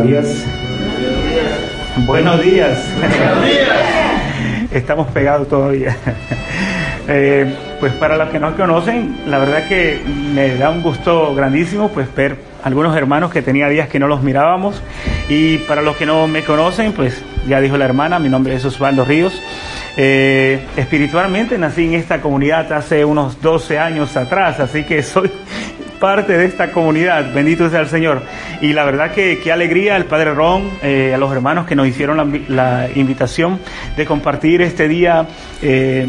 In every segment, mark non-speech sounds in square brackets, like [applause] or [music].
Buenos días. Buenos días. Estamos pegados todavía. Eh, pues para los que no conocen, la verdad que me da un gusto grandísimo pues ver algunos hermanos que tenía días que no los mirábamos. Y para los que no me conocen, pues ya dijo la hermana, mi nombre es Osvaldo Ríos. Eh, espiritualmente nací en esta comunidad hace unos 12 años atrás, así que soy parte de esta comunidad. Bendito sea el Señor. Y la verdad que qué alegría al Padre Ron, eh, a los hermanos que nos hicieron la, invitación de compartir este día. Eh,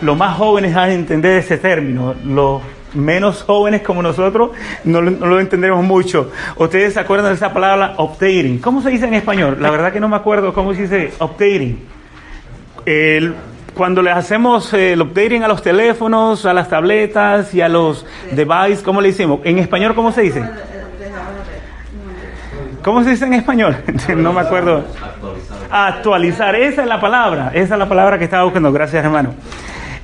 los más jóvenes a entender ese término, los menos jóvenes como nosotros no lo, no lo, entendemos mucho. ¿Ustedes se acuerdan de esa palabra updating? ¿Cómo se dice en español? La verdad que no me acuerdo cómo se dice updating. El, cuando le hacemos eh, el updating a los teléfonos, a las tabletas y a los devices, ¿cómo le hicimos? En español, ¿cómo se dice? ¿Cómo se dice en español? [laughs] no me acuerdo. Actualizar, esa es la palabra, esa es la palabra que estaba buscando. Gracias, hermano.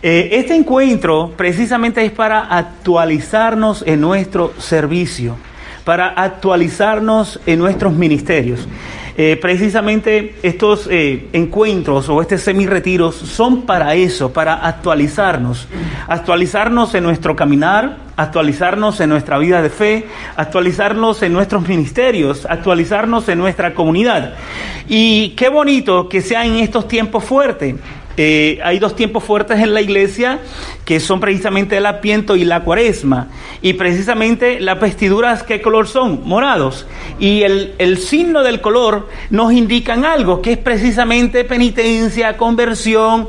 Eh, este encuentro precisamente es para actualizarnos en nuestro servicio, para actualizarnos en nuestros ministerios. Eh, precisamente estos eh, encuentros o este semi-retiros son para eso, para actualizarnos, actualizarnos en nuestro caminar, actualizarnos en nuestra vida de fe, actualizarnos en nuestros ministerios, actualizarnos en nuestra comunidad. Y qué bonito que sea en estos tiempos fuertes. Eh, hay dos tiempos fuertes en la iglesia que son precisamente el apiento y la cuaresma. Y precisamente las vestiduras, ¿qué color son? Morados. Y el, el signo del color nos indican algo, que es precisamente penitencia, conversión.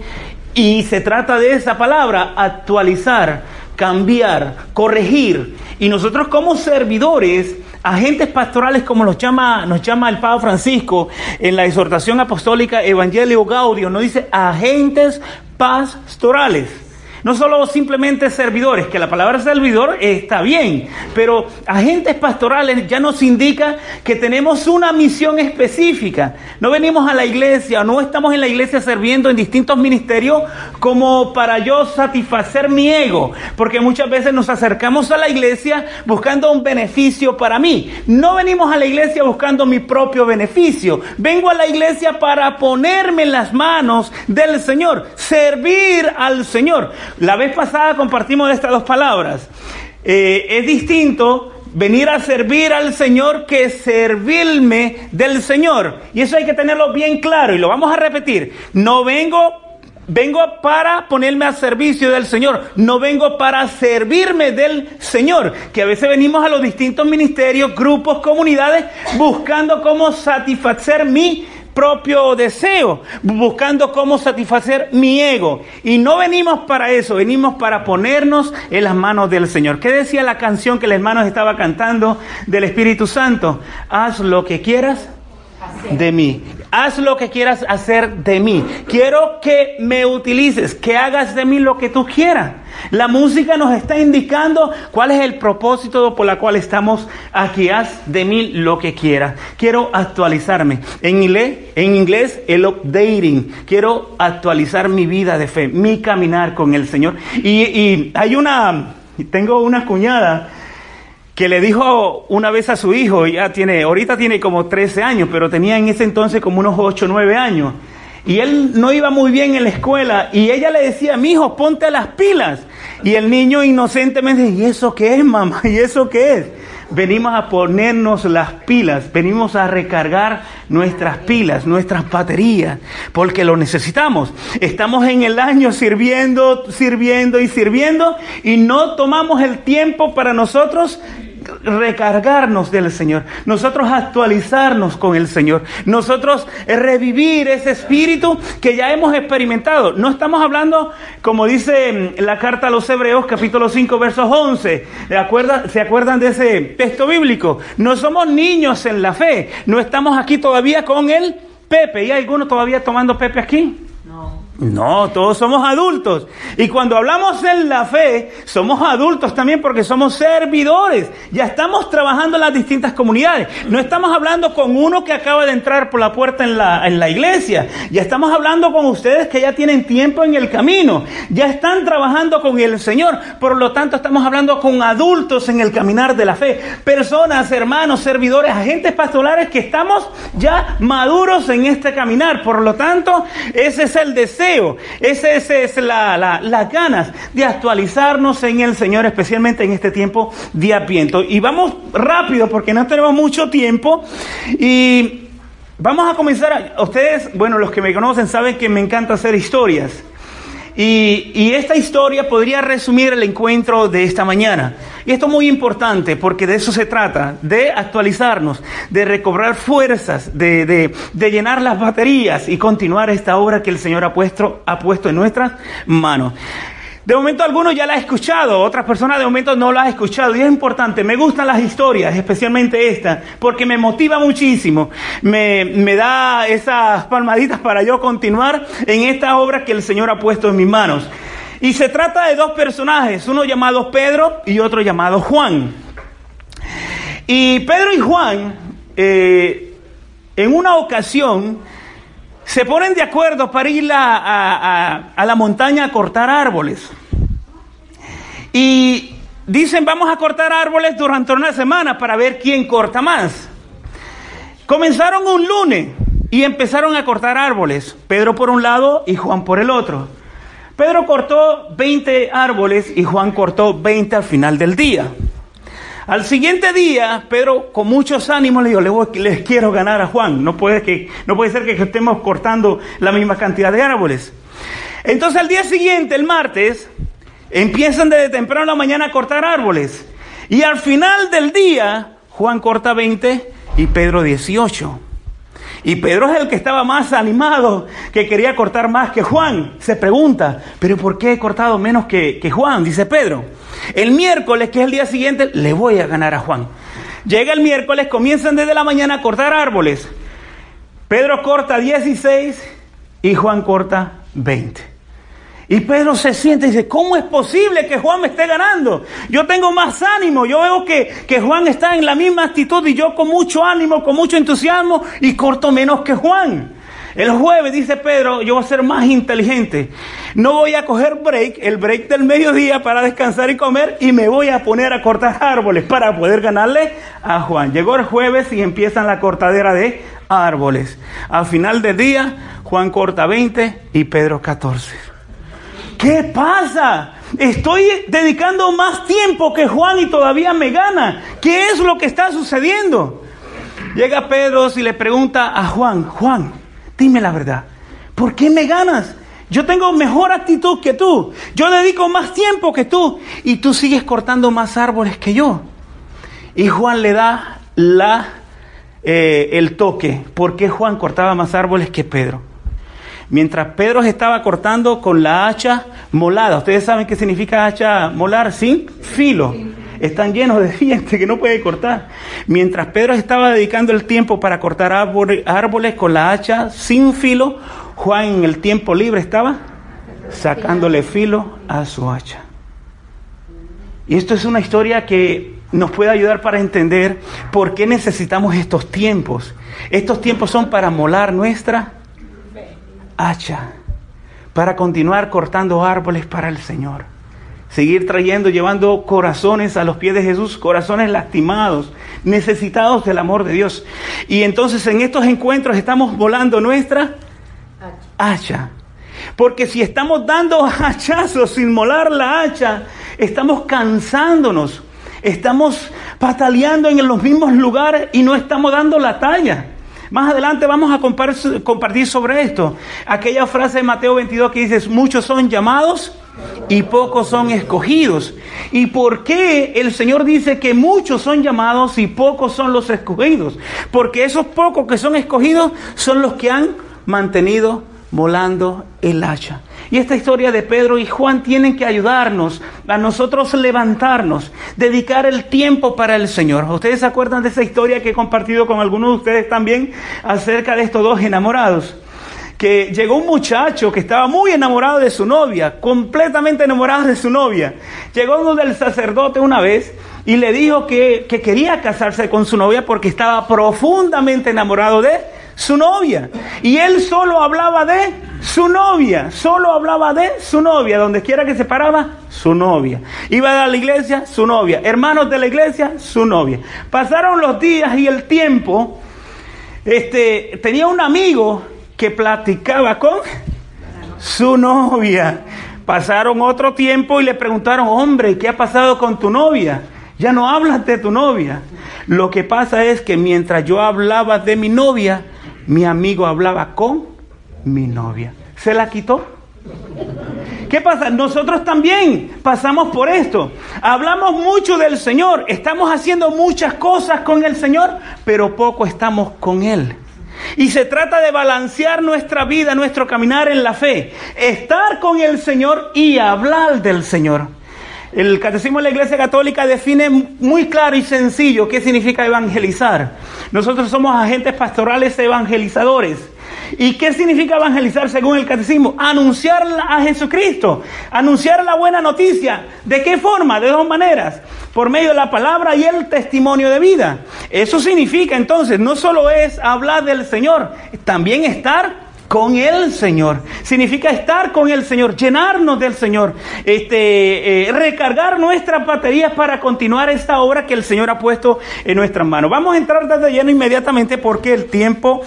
Y se trata de esa palabra, actualizar, cambiar, corregir. Y nosotros como servidores, agentes pastorales como los llama, nos llama el Papa Francisco en la exhortación apostólica Evangelio Gaudio, nos dice agentes pastorales. No solo simplemente servidores, que la palabra servidor está bien, pero agentes pastorales ya nos indica que tenemos una misión específica. No venimos a la iglesia, no estamos en la iglesia sirviendo en distintos ministerios como para yo satisfacer mi ego, porque muchas veces nos acercamos a la iglesia buscando un beneficio para mí. No venimos a la iglesia buscando mi propio beneficio. Vengo a la iglesia para ponerme en las manos del Señor, servir al Señor. La vez pasada compartimos estas dos palabras. Eh, es distinto venir a servir al Señor que servirme del Señor. Y eso hay que tenerlo bien claro y lo vamos a repetir. No vengo Vengo para ponerme a servicio del Señor, no vengo para servirme del Señor, que a veces venimos a los distintos ministerios, grupos, comunidades, buscando cómo satisfacer mi propio deseo, buscando cómo satisfacer mi ego. Y no venimos para eso, venimos para ponernos en las manos del Señor. ¿Qué decía la canción que el hermano estaba cantando del Espíritu Santo? Haz lo que quieras de mí. Haz lo que quieras hacer de mí. Quiero que me utilices, que hagas de mí lo que tú quieras. La música nos está indicando cuál es el propósito por la cual estamos aquí. Haz de mí lo que quieras. Quiero actualizarme. En inglés, en inglés el updating. Quiero actualizar mi vida de fe, mi caminar con el Señor. Y, y hay una, tengo una cuñada que le dijo una vez a su hijo, ya tiene, ahorita tiene como 13 años, pero tenía en ese entonces como unos 8 o 9 años. Y él no iba muy bien en la escuela y ella le decía, mi hijo, ponte las pilas. Y el niño inocentemente, ¿y eso qué es, mamá? [laughs] ¿Y eso qué es? Venimos a ponernos las pilas, venimos a recargar nuestras pilas, nuestras baterías, porque lo necesitamos. Estamos en el año sirviendo, sirviendo y sirviendo y no tomamos el tiempo para nosotros recargarnos del Señor, nosotros actualizarnos con el Señor, nosotros revivir ese espíritu que ya hemos experimentado. No estamos hablando, como dice la carta a los Hebreos, capítulo 5, versos 11. ¿Se acuerdan de ese texto bíblico? No somos niños en la fe, no estamos aquí todavía con el Pepe. ¿Y hay alguno todavía tomando Pepe aquí? No, todos somos adultos. Y cuando hablamos en la fe, somos adultos también porque somos servidores. Ya estamos trabajando en las distintas comunidades. No estamos hablando con uno que acaba de entrar por la puerta en la, en la iglesia. Ya estamos hablando con ustedes que ya tienen tiempo en el camino. Ya están trabajando con el Señor. Por lo tanto, estamos hablando con adultos en el caminar de la fe. Personas, hermanos, servidores, agentes pastorales que estamos ya maduros en este caminar. Por lo tanto, ese es el deseo ese, es la, las ganas de actualizarnos en el Señor, especialmente en este tiempo de Adviento. Y vamos rápido porque no tenemos mucho tiempo. Y vamos a comenzar. ustedes, bueno, los que me conocen saben que me encanta hacer historias. Y, esta historia podría resumir el encuentro de esta mañana. Y esto es muy importante porque de eso se trata, de actualizarnos, de recobrar fuerzas, de, de, llenar las baterías y continuar esta obra que el Señor ha puesto, ha puesto en nuestras manos. De momento algunos ya la han escuchado, otras personas de momento no la han escuchado. Y es importante, me gustan las historias, especialmente esta, porque me motiva muchísimo. Me, me da esas palmaditas para yo continuar en esta obra que el Señor ha puesto en mis manos. Y se trata de dos personajes, uno llamado Pedro y otro llamado Juan. Y Pedro y Juan, eh, en una ocasión, se ponen de acuerdo para ir a, a, la montaña a cortar árboles. Y dicen, vamos a cortar árboles durante una semana para ver quién corta más. Comenzaron un lunes y empezaron a cortar árboles, Pedro por un lado y Juan por el otro. Pedro cortó 20 árboles y Juan cortó 20 al final del día. Al siguiente día, Pedro con muchos ánimos le dijo, les quiero ganar a Juan. No puede, que, no puede ser que estemos cortando la misma cantidad de árboles. Entonces al día siguiente, el martes, empiezan desde temprano en la mañana a cortar árboles. Y al final del día, Juan corta 20 y Pedro 18. Y Pedro es el que estaba más animado, que quería cortar más que Juan. Se pregunta, pero ¿por qué he cortado menos que, que Juan? Dice Pedro. El miércoles, que es el día siguiente, le voy a ganar a Juan. Llega el miércoles, comienzan desde la mañana a cortar árboles. Pedro corta 16 y Juan corta 20. Y Pedro se siente y dice, ¿cómo es posible que Juan me esté ganando? Yo tengo más ánimo, yo veo que, que, Juan está en la misma actitud y yo con mucho ánimo, con mucho entusiasmo y corto menos que Juan. El jueves, dice Pedro, yo voy a ser más inteligente. No voy a coger break, el break del mediodía para descansar y comer y me voy a poner a cortar árboles para poder ganarle a Juan. Llegó el jueves y empiezan la cortadera de árboles. Al final del día, Juan corta 20 y Pedro 14. ¿Qué pasa? Estoy dedicando más tiempo que Juan y todavía me gana. ¿Qué es lo que está sucediendo? Llega Pedro y le pregunta a Juan, Juan, Dime la verdad. ¿Por qué me ganas? Yo tengo mejor actitud que tú. Yo dedico más tiempo que tú. Y tú sigues cortando más árboles que yo. Y Juan le da la, eh, el toque. ¿Por qué Juan cortaba más árboles que Pedro? Mientras Pedro estaba cortando con la hacha molada. ¿Ustedes saben qué significa hacha molar? Sin filo. están llenos de [laughs] dientes que no puede cortar. Mientras Pedro estaba dedicando el tiempo para cortar árboles con la hacha sin filo, Juan en el tiempo libre estaba sacándole filo a su hacha. Y esto es una historia que nos puede ayudar para entender por qué necesitamos estos tiempos. Estos tiempos son para molar nuestra hacha, para continuar cortando árboles para el Señor. Seguir trayendo, llevando corazones a los pies de Jesús, corazones lastimados, necesitados del amor de Dios. Y entonces en estos encuentros estamos volando nuestra hacha. Porque si estamos dando hachazos sin molar la hacha, estamos cansándonos, estamos pataleando en los mismos lugares y no estamos dando la talla. Más adelante vamos a compartir sobre esto. Aquella frase de Mateo 22 que dice, muchos son llamados y pocos son escogidos. ¿Y por qué el Señor dice que muchos son llamados y pocos son los escogidos? Porque esos pocos que son escogidos son los que han mantenido volando el hacha. Y esta historia de Pedro y Juan tienen que ayudarnos a nosotros levantarnos, dedicar el tiempo para el Señor. ¿Ustedes se acuerdan de esa historia que he compartido con algunos de ustedes también acerca de estos dos enamorados? Que llegó un muchacho que estaba muy enamorado de su novia, completamente enamorado de su novia. Llegó uno del sacerdote una vez y le dijo que, que quería casarse con su novia porque estaba profundamente enamorado de su novia. Y él solo hablaba de su novia, solo hablaba de su novia, donde quiera que se paraba, su novia. Iba a la iglesia, su novia. Hermanos de la iglesia, su novia. Pasaron los días y el tiempo. Este, tenía un amigo que platicaba con su novia. Pasaron otro tiempo y le preguntaron, hombre, ¿qué ha pasado con tu novia? Ya no hablas de tu novia. Lo que pasa es que mientras yo hablaba de mi novia, mi amigo hablaba con mi novia. ¿Se la quitó? ¿Qué pasa? Nosotros también pasamos por esto. Hablamos mucho del Señor, estamos haciendo muchas cosas con el Señor, pero poco estamos con Él. Y se trata de balancear nuestra vida, nuestro caminar en la fe, estar con el Señor y hablar del Señor. El Catecismo de la Iglesia Católica define muy claro y sencillo qué significa evangelizar. Nosotros somos agentes pastorales evangelizadores. ¿Y qué significa evangelizar según el catecismo? Anunciar a Jesucristo, anunciar la buena noticia. ¿De qué forma? De dos maneras. Por medio de la palabra y el testimonio de vida. Eso significa entonces, no solo es hablar del Señor, también estar con el Señor. Significa estar con el Señor, llenarnos del Señor, este, eh, recargar nuestras baterías para continuar esta obra que el Señor ha puesto en nuestras manos. Vamos a entrar desde lleno inmediatamente porque el tiempo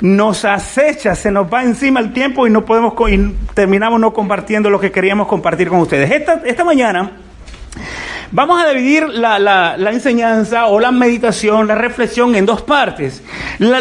nos acecha, se nos va encima el tiempo y no podemos terminamos no compartiendo lo que queríamos compartir con ustedes. Esta, esta mañana Vamos a dividir la, enseñanza o la meditación, la reflexión en dos partes.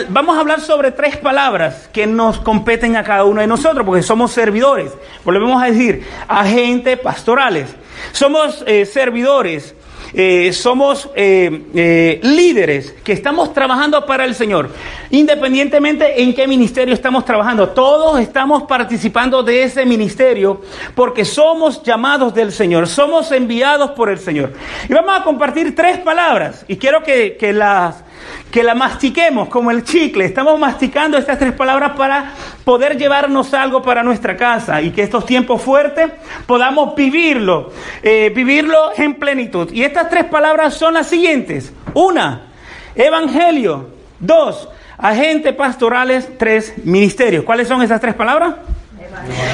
vamos a hablar sobre tres palabras que nos competen a cada uno de nosotros, porque somos servidores. Volvemos a decir, agentes pastorales. Somos eh, servidores eh, somos eh, eh, líderes que estamos trabajando para el Señor, independientemente en qué ministerio estamos trabajando. Todos estamos participando de ese ministerio porque somos llamados del Señor, somos enviados por el Señor. Y vamos a compartir tres palabras y quiero que, que las que la mastiquemos como el chicle. Estamos masticando estas tres palabras para poder llevarnos algo para nuestra casa y que estos tiempos fuertes podamos vivirlo, eh, vivirlo en plenitud. Y estas tres palabras son las siguientes. Una, evangelio. Dos, agentes pastorales. Tres, ministerios. ¿Cuáles son esas tres palabras?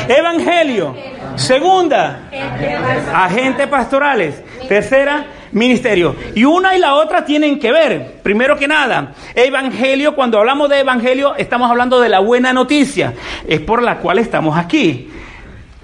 Evangelio. Segunda, agentes pastorales. Tercera, ministerio. Y una y la otra tienen que ver. Primero que nada, evangelio, cuando hablamos de evangelio, estamos hablando de la buena noticia. Es por la cual estamos aquí.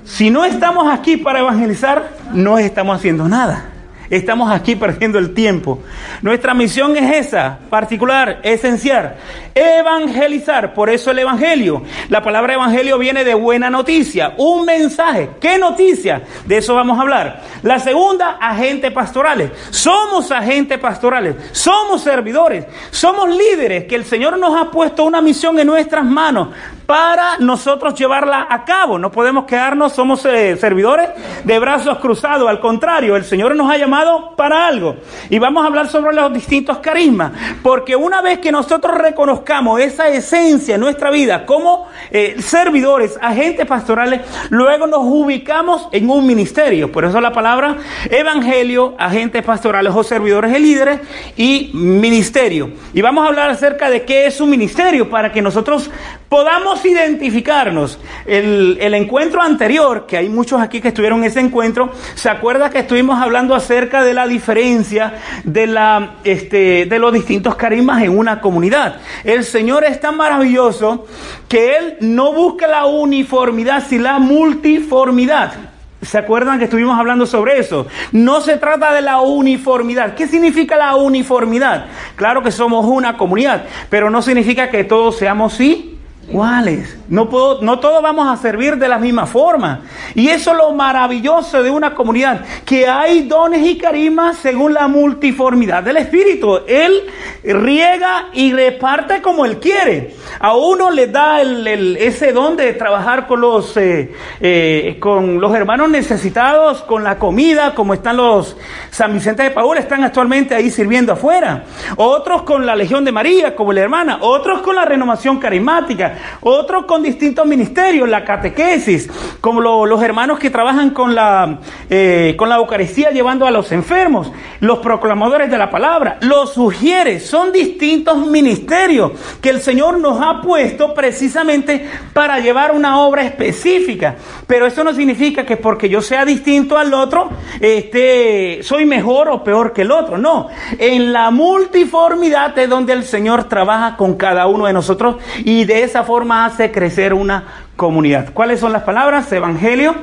Si no estamos aquí para evangelizar, no estamos haciendo nada. Estamos aquí perdiendo el tiempo. Nuestra misión es esa, particular, esencial, evangelizar. Por eso el Evangelio. La palabra Evangelio viene de buena noticia, un mensaje. ¿Qué noticia? De eso vamos a hablar. La segunda, agentes pastorales. Somos agentes pastorales, somos servidores, somos líderes que el Señor nos ha puesto una misión en nuestras manos para nosotros llevarla a cabo. No podemos quedarnos, somos eh, servidores de brazos cruzados. Al contrario, el Señor nos ha llamado para algo. Y vamos a hablar sobre los distintos carismas, porque una vez que nosotros reconozcamos esa esencia en nuestra vida como eh, servidores, agentes pastorales, luego nos ubicamos en un ministerio. Por eso la palabra evangelio, agentes pastorales o servidores de líderes y ministerio. Y vamos a hablar acerca de qué es un ministerio para que nosotros podamos identificarnos. El, encuentro anterior, que hay muchos aquí que estuvieron en ese encuentro, ¿se acuerda que estuvimos hablando acerca de la diferencia de, este, de los distintos carismas en una comunidad? El Señor es tan maravilloso que Él no busca la uniformidad, sino la multiformidad. ¿Se acuerdan que estuvimos hablando sobre eso? No se trata de la uniformidad. ¿Qué significa la uniformidad? Claro que somos una comunidad, pero no significa que todos seamos sí iguales. No, puedo, no todos vamos a servir de la misma forma. Y eso es lo maravilloso de una comunidad, que hay dones y carismas según la multiformidad del Espíritu. Él riega y reparte como Él quiere. A uno le da ese don de trabajar con los, eh, eh, con los hermanos necesitados, con la comida, como están los San Vicente de Paúl, están actualmente ahí sirviendo afuera. Otros con la Legión de María, como la hermana. Otros con la renovación carismática otros con distintos ministerios, la catequesis, como los hermanos que trabajan con la, eh, con la Eucaristía llevando a los enfermos, los proclamadores de la palabra, los sugiere, son distintos ministerios que el Señor nos ha puesto precisamente para llevar una obra específica. Pero eso no significa que porque yo sea distinto al otro, este, soy mejor o peor que el otro. No, en la multiformidad es donde el Señor trabaja con cada uno de nosotros y de esa forma hace crecer una comunidad. ¿Cuáles son las palabras? Evangelio,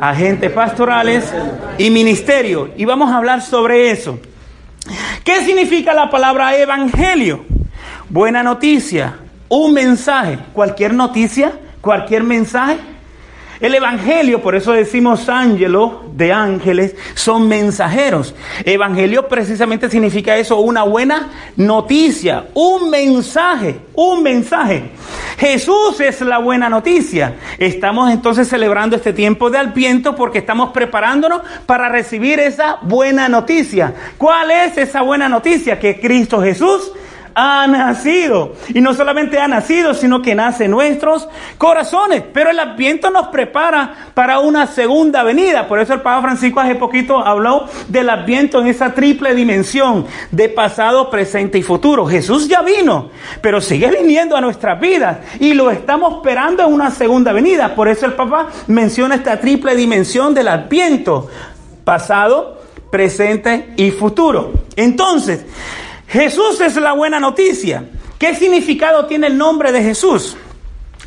agentes pastorales y ministerio. Y vamos a hablar sobre eso. ¿Qué significa la palabra evangelio? Buena noticia, un mensaje, cualquier noticia, cualquier mensaje el Evangelio, por eso decimos ángelo de ángeles, son mensajeros. Evangelio precisamente significa eso, una buena noticia, un mensaje, un mensaje. Jesús es la buena noticia. Estamos entonces celebrando este tiempo de Alpiento porque estamos preparándonos para recibir esa buena noticia. ¿Cuál es esa buena noticia? Que Cristo Jesús ha nacido. Y no solamente ha nacido, sino que nace en nuestros corazones. Pero el Adviento nos prepara para una segunda venida. Por eso el Papa Francisco hace poquito habló del Adviento en esa triple dimensión de pasado, presente y futuro. Jesús ya vino, pero sigue viniendo a nuestras vidas y lo estamos esperando en una segunda venida. Por eso el Papa menciona esta triple dimensión del Adviento. Pasado, presente y futuro. Entonces, Jesús es la buena noticia. ¿Qué significado tiene el nombre de Jesús?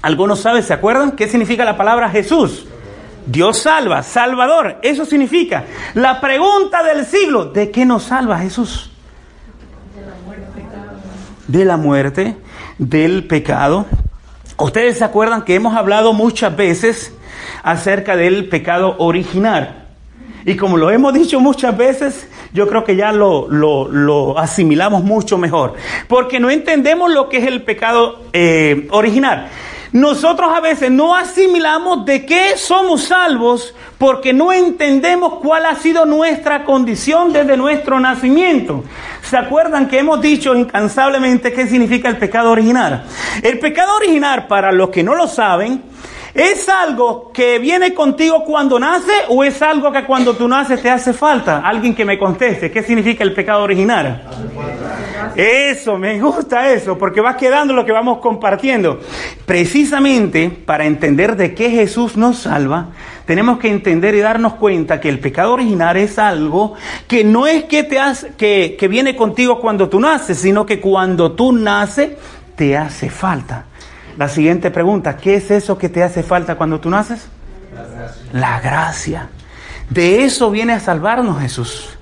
Algunos saben, ¿se acuerdan? ¿Qué significa la palabra Jesús? Dios salva, Salvador. Eso significa. La pregunta del siglo, ¿de qué nos salva Jesús? De la muerte, del pecado. Ustedes se acuerdan que hemos hablado muchas veces acerca del pecado original. Y como lo hemos dicho muchas veces, yo creo que ya lo, lo, asimilamos mucho mejor. Porque no entendemos lo que es el pecado eh, original. Nosotros a veces no asimilamos de qué somos salvos porque no entendemos cuál ha sido nuestra condición desde nuestro nacimiento. ¿Se acuerdan que hemos dicho incansablemente qué significa el pecado original? El pecado original, para los que no lo saben, ¿Es algo que viene contigo cuando nace o es algo que cuando tú naces te hace falta? Alguien que me conteste, ¿qué significa el pecado original? Eso, me gusta eso, porque va quedando lo que vamos compartiendo. Precisamente para entender de qué Jesús nos salva, tenemos que entender y darnos cuenta que el pecado original es algo que no es que, te hace, que, que viene contigo cuando tú naces, sino que cuando tú naces te hace falta. La siguiente pregunta, ¿qué es eso que te hace falta cuando tú naces? La gracia. La gracia. De eso viene a salvarnos Jesús.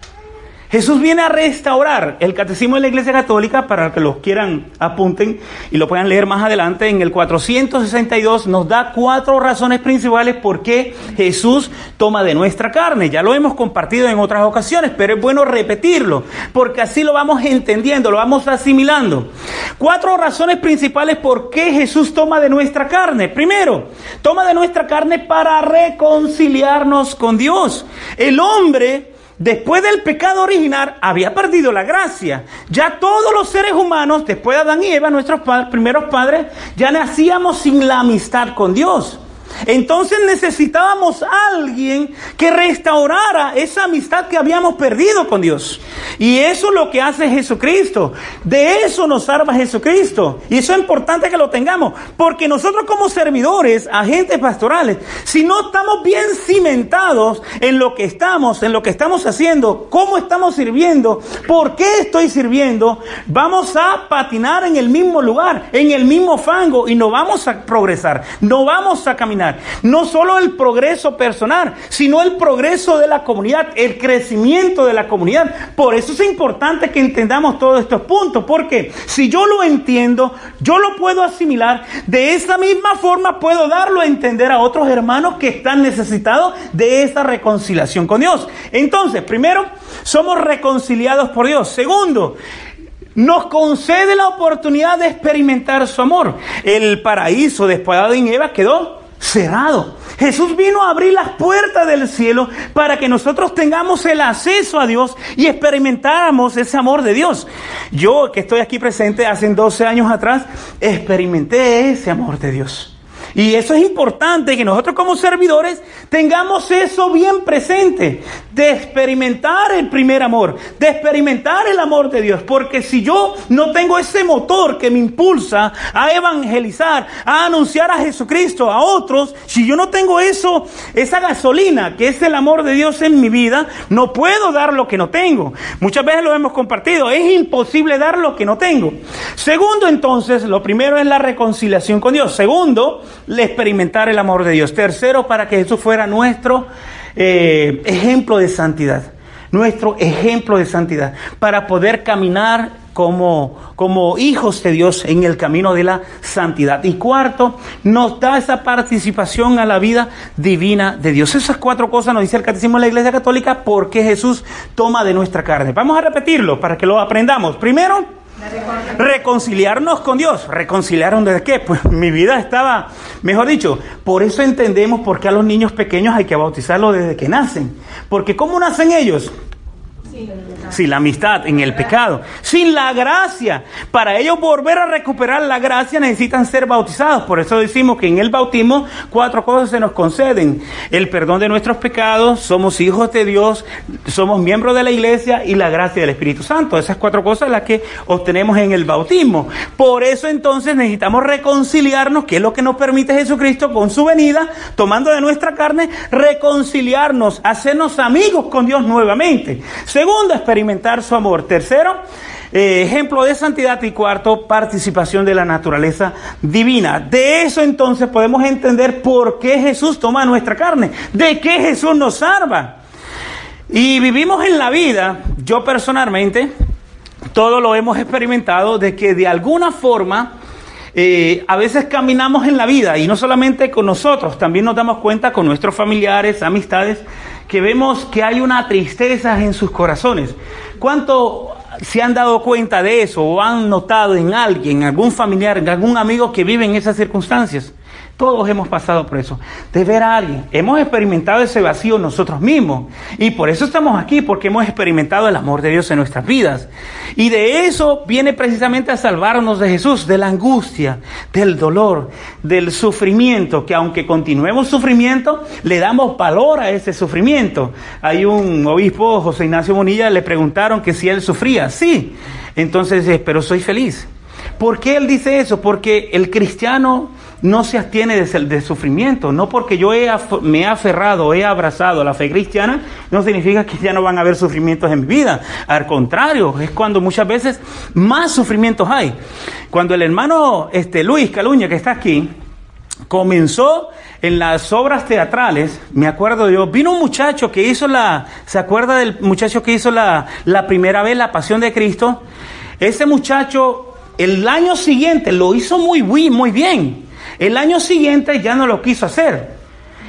Jesús viene a restaurar el catecismo de la Iglesia Católica para que los quieran apunten y lo puedan leer más adelante. En el 462 nos da cuatro razones principales por qué Jesús toma de nuestra carne. Ya lo hemos compartido en otras ocasiones, pero es bueno repetirlo porque así lo vamos entendiendo, lo vamos asimilando. Cuatro razones principales por qué Jesús toma de nuestra carne. Primero, toma de nuestra carne para reconciliarnos con Dios. El hombre después del pecado original, había perdido la gracia. Ya todos los seres humanos, después de Adán y Eva, nuestros primeros padres, ya nacíamos sin la amistad con Dios. Entonces necesitábamos a alguien que restaurara esa amistad que habíamos perdido con Dios. Y eso es lo que hace Jesucristo. De eso nos salva Jesucristo. Y eso es importante que lo tengamos. Porque nosotros como servidores, agentes pastorales, si no estamos bien cimentados en lo que estamos, en lo que estamos haciendo, cómo estamos sirviendo, por qué estoy sirviendo, vamos a patinar en el mismo lugar, en el mismo fango y no vamos a progresar, no vamos a caminar. No solo el progreso personal, sino el progreso de la comunidad, el crecimiento de la comunidad. Por eso es importante que entendamos todos estos puntos, porque si yo lo entiendo, yo lo puedo asimilar, de esa misma forma puedo darlo a entender a otros hermanos que están necesitados de esta reconciliación con Dios. Entonces, primero, somos reconciliados por Dios. Segundo, nos concede la oportunidad de experimentar su amor. El paraíso de Adán y Eva quedó cerrado. Jesús vino a abrir las puertas del cielo para que nosotros tengamos el acceso a Dios y experimentáramos ese amor de Dios. Yo que estoy aquí presente hace 12 años atrás, experimenté ese amor de Dios. Y eso es importante que nosotros como servidores tengamos eso bien presente, de experimentar el primer amor, de experimentar el amor de Dios. Porque si yo no tengo ese motor que me impulsa a evangelizar, a anunciar a Jesucristo a otros, si yo no tengo eso, esa gasolina que es el amor de Dios en mi vida, no puedo dar lo que no tengo. Muchas veces lo hemos compartido, es imposible dar lo que no tengo. Segundo entonces, lo primero es la reconciliación con Dios. Segundo, experimentar el amor de Dios. Tercero, para que Jesús fuera nuestro eh, ejemplo de santidad. Nuestro ejemplo de santidad. Para poder caminar como, como hijos de Dios en el camino de la santidad. Y cuarto, nos da esa participación a la vida divina de Dios. Esas cuatro cosas nos dice el Catecismo de la Iglesia Católica porque Jesús toma de nuestra carne. Vamos a repetirlo para que lo aprendamos. Primero, Reconciliarnos con Dios. ¿Reconciliaron desde qué? Pues mi vida estaba, mejor dicho, por eso entendemos por qué a los niños pequeños hay que bautizarlos desde que nacen. Porque ¿cómo nacen ellos? Sin la amistad, en el pecado, sin la gracia. Para ellos volver a recuperar la gracia necesitan ser bautizados. Por eso decimos que en el bautismo cuatro cosas se nos conceden. El perdón de nuestros pecados, somos hijos de Dios, somos miembros de la iglesia y la gracia del Espíritu Santo. Esas cuatro cosas las que obtenemos en el bautismo. Por eso entonces necesitamos reconciliarnos, que es lo que nos permite Jesucristo con su venida, tomando de nuestra carne, reconciliarnos, hacernos amigos con Dios nuevamente. Segundo, experimentar su amor. Tercero, eh, ejemplo de santidad. Y cuarto, participación de la naturaleza divina. De eso entonces podemos entender por qué Jesús toma nuestra carne, de qué Jesús nos salva. Y vivimos en la vida, yo personalmente, todo lo hemos experimentado, de que de alguna forma eh, a veces caminamos en la vida y no solamente con nosotros, también nos damos cuenta con nuestros familiares, amistades, que vemos que hay una tristeza en sus corazones. ¿Cuánto se han dado cuenta de eso o han notado en alguien, algún familiar, en algún amigo que vive en esas circunstancias? Todos hemos pasado por eso, de ver a alguien. Hemos experimentado ese vacío nosotros mismos. Y por eso estamos aquí, porque hemos experimentado el amor de Dios en nuestras vidas. Y de eso viene precisamente a salvarnos de Jesús, de la angustia, del dolor, del sufrimiento, que aunque continuemos sufrimiento, le damos valor a ese sufrimiento. Hay un obispo, José Ignacio Monilla, le preguntaron que si él sufría. Sí. Entonces, pero soy feliz. ¿Por qué él dice eso? Porque el cristiano no se abstiene de, sufrimiento. No porque yo me he aferrado, he abrazado a la fe cristiana, no significa que ya no van a haber sufrimientos en mi vida. Al contrario, es cuando muchas veces más sufrimientos hay. Cuando el hermano este, Luis Caluña, que está aquí, comenzó en las obras teatrales, me acuerdo yo, vino un muchacho que hizo la, ¿se acuerda del muchacho que hizo la, la primera vez la pasión de Cristo? Ese muchacho, el año siguiente lo hizo muy, muy bien. El año siguiente ya no lo quiso hacer.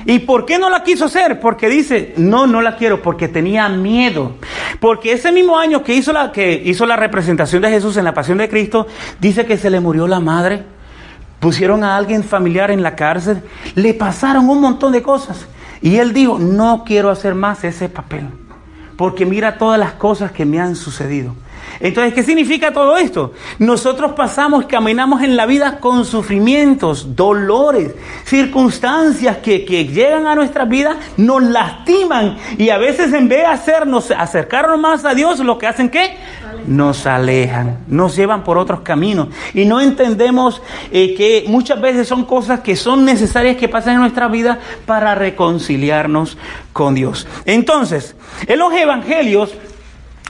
¿Y por qué no la quiso hacer? Porque dice, no, no la quiero, porque tenía miedo. Porque ese mismo año que hizo la, que hizo la representación de Jesús en la Pasión de Cristo, dice que se le murió la madre, pusieron a alguien familiar en la cárcel, le pasaron un montón de cosas. Y él dijo, no quiero hacer más ese papel porque mira todas las cosas que me han sucedido. Entonces, ¿qué significa todo esto? Nosotros pasamos, caminamos en la vida con sufrimientos, dolores, circunstancias que, que llegan a nuestra vida, nos lastiman y a veces en vez de hacernos acercarnos más a Dios, lo que hacen que nos alejan, nos llevan por otros caminos y no entendemos eh, que muchas veces son cosas que son necesarias que pasan en nuestra vida para reconciliarnos con Dios. Entonces, en los evangelios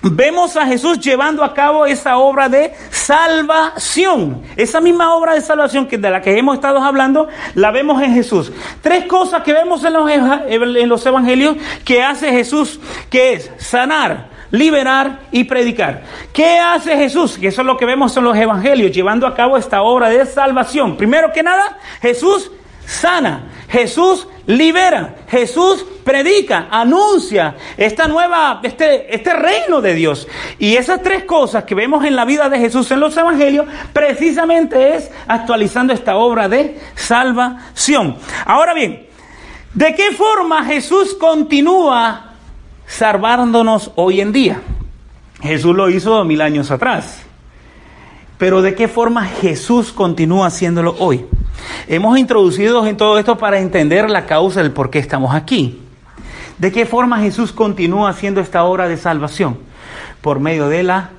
vemos a Jesús llevando a cabo esa obra de salvación. Esa misma obra de salvación que de la que hemos estado hablando, la vemos en Jesús. Tres cosas que vemos en los, en los evangelios que hace Jesús, que es sanar, liberar y predicar. ¿Qué hace Jesús? Que eso es lo que vemos en los evangelios, llevando a cabo esta obra de salvación. Primero que nada, Jesús sana, Jesús libera, Jesús predica, anuncia esta nueva, este, este reino de Dios. Y esas tres cosas que vemos en la vida de Jesús en los evangelios, precisamente es actualizando esta obra de salvación. Ahora bien, ¿de qué forma Jesús continúa salvándonos hoy en día. Jesús lo hizo dos mil años atrás. Pero ¿de qué forma Jesús continúa haciéndolo hoy? Hemos introducido en todo esto para entender la causa del por qué estamos aquí. ¿De qué forma Jesús continúa haciendo esta obra de salvación? Por medio de la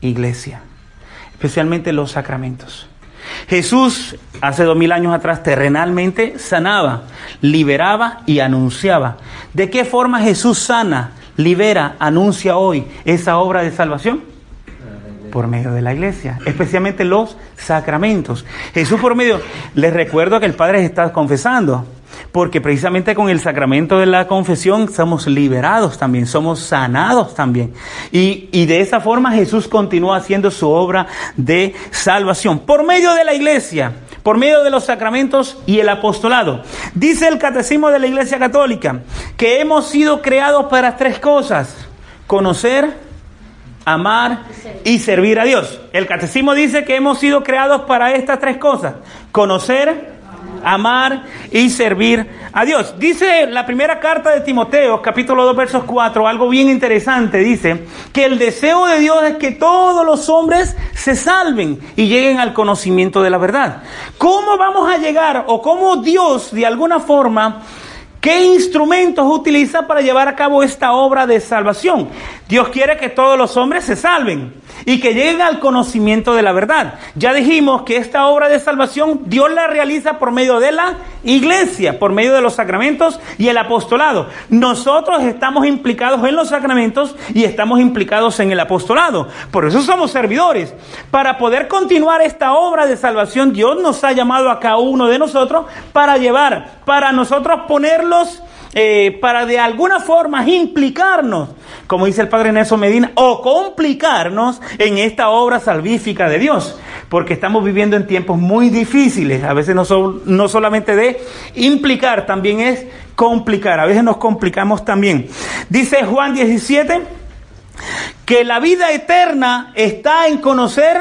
iglesia, especialmente los sacramentos. Jesús hace dos mil años atrás terrenalmente sanaba, liberaba y anunciaba. ¿De qué forma Jesús sana, libera, anuncia hoy esa obra de salvación? Por medio de la iglesia, especialmente los sacramentos. Jesús por medio, les recuerdo que el Padre está confesando porque precisamente con el sacramento de la confesión somos liberados también, somos sanados también. Y, y, de esa forma Jesús continúa haciendo su obra de salvación por medio de la iglesia, por medio de los sacramentos y el apostolado. Dice el catecismo de la iglesia católica que hemos sido creados para tres cosas, conocer, amar y servir a Dios. El catecismo dice que hemos sido creados para estas tres cosas, conocer, amar y servir a Dios. Dice la primera carta de Timoteo, capítulo 2, versos 4, algo bien interesante. Dice que el deseo de Dios es que todos los hombres se salven y lleguen al conocimiento de la verdad. ¿Cómo vamos a llegar o cómo Dios de alguna forma ¿Qué instrumentos utiliza para llevar a cabo esta obra de salvación? Dios quiere que todos los hombres se salven y que lleguen al conocimiento de la verdad. Ya dijimos que esta obra de salvación Dios la realiza por medio de la iglesia, por medio de los sacramentos y el apostolado. Nosotros estamos implicados en los sacramentos y estamos implicados en el apostolado. Por eso somos servidores. Para poder continuar esta obra de salvación, Dios nos ha llamado a cada uno de nosotros para llevar, para nosotros ponerlos eh, para de alguna forma implicarnos, como dice el padre Nelson Medina, o complicarnos en esta obra salvífica de Dios, porque estamos viviendo en tiempos muy difíciles, a veces no, no solamente de implicar, también es complicar, a veces nos complicamos también. Dice Juan 17 que la vida eterna está en conocer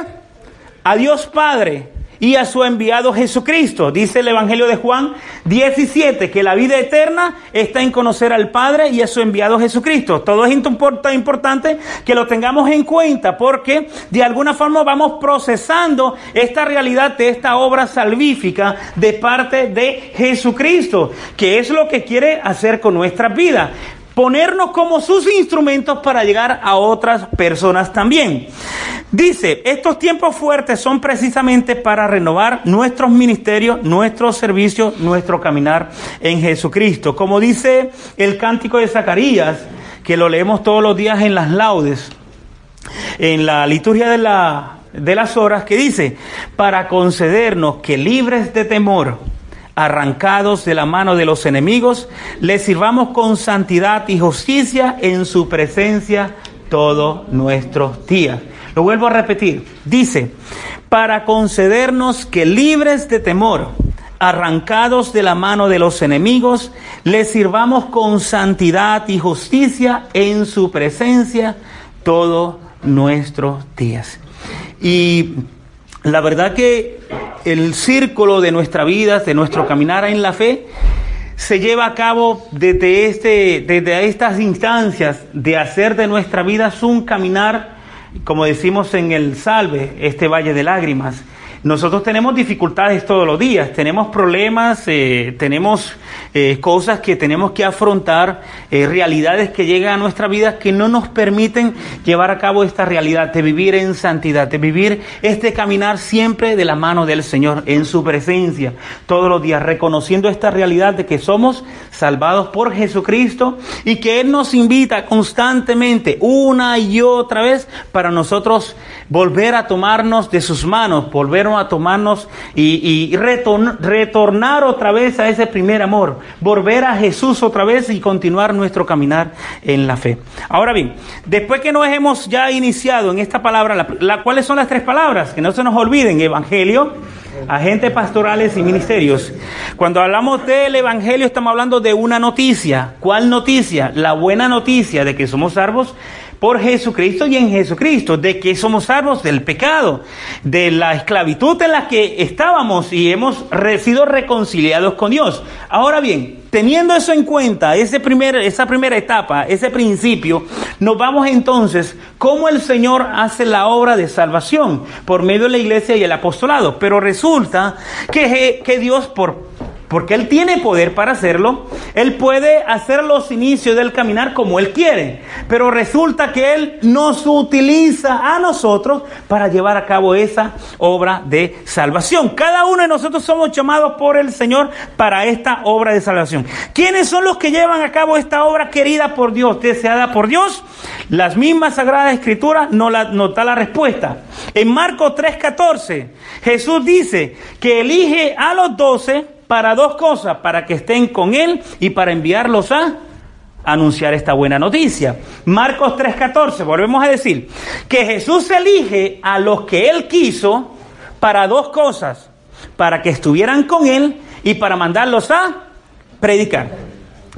a Dios Padre y a su enviado Jesucristo. Dice el Evangelio de Juan 17 que la vida eterna está en conocer al Padre y a su enviado Jesucristo. Todo es importante que lo tengamos en cuenta porque de alguna forma vamos procesando esta realidad de esta obra salvífica de parte de Jesucristo, que es lo que quiere hacer con nuestra vida ponernos como sus instrumentos para llegar a otras personas también. Dice, estos tiempos fuertes son precisamente para renovar nuestros ministerios, nuestros servicios, nuestro caminar en Jesucristo. Como dice el cántico de Zacarías, que lo leemos todos los días en las laudes, en la liturgia de, la, de las horas, que dice, para concedernos que libres de temor, arrancados de la mano de los enemigos, les sirvamos con santidad y justicia en su presencia todos nuestros días. Lo vuelvo a repetir. Dice, para concedernos que libres de temor, arrancados de la mano de los enemigos, les sirvamos con santidad y justicia en su presencia todos nuestros días. Y la verdad que el círculo de nuestra vida, de nuestro caminar en la fe, se lleva a cabo desde, este, estas instancias de hacer de nuestra vida un caminar, como decimos en el Salve, este valle de lágrimas. Nosotros tenemos dificultades todos los días, tenemos problemas, eh, tenemos eh, cosas que tenemos que afrontar, eh, realidades que llegan a nuestra vida que no nos permiten llevar a cabo esta realidad, de vivir en santidad, de vivir este caminar siempre de la mano del Señor, en su presencia, todos los días, reconociendo esta realidad de que somos salvados por Jesucristo y que Él nos invita constantemente, una y otra vez, para nosotros volver a tomarnos de sus manos, volver a tomarnos y, retornar otra vez a ese primer amor, volver a Jesús otra vez y continuar nuestro caminar en la fe. Ahora bien, después que nos hemos ya iniciado en esta palabra, la, ¿cuáles son las tres palabras? Que no se nos olviden, Evangelio, agentes pastorales y ministerios. Cuando hablamos del Evangelio estamos hablando de una noticia. ¿Cuál noticia? La buena noticia de que somos salvos por Jesucristo y en Jesucristo, de que somos salvos del pecado, de la esclavitud en la que estábamos y hemos sido reconciliados con Dios. Ahora bien, teniendo eso en cuenta, ese primer, esa primera etapa, ese principio, nos vamos entonces cómo el Señor hace la obra de salvación por medio de la iglesia y el apostolado. Pero resulta que, que Dios por porque Él tiene poder para hacerlo. Él puede hacer los inicios del caminar como Él quiere. Pero resulta que Él nos utiliza a nosotros para llevar a cabo esa obra de salvación. Cada uno de nosotros somos llamados por el Señor para esta obra de salvación. ¿Quiénes son los que llevan a cabo esta obra querida por Dios, deseada por Dios? Las mismas Sagradas Escrituras nos, nos da la respuesta. En Marcos 3:14, Jesús dice que elige a los doce para dos cosas, para que estén con Él y para enviarlos a anunciar esta buena noticia. Marcos 3:14, volvemos a decir, que Jesús elige a los que Él quiso para dos cosas, para que estuvieran con Él y para mandarlos a predicar.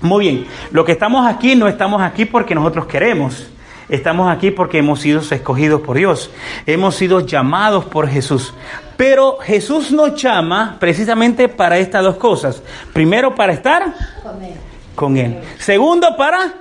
Muy bien, lo que estamos aquí no estamos aquí porque nosotros queremos. Estamos aquí porque hemos sido escogidos por Dios. Hemos sido llamados por Jesús. Pero Jesús nos llama precisamente para estas dos cosas. Primero, para estar con Él. Segundo, para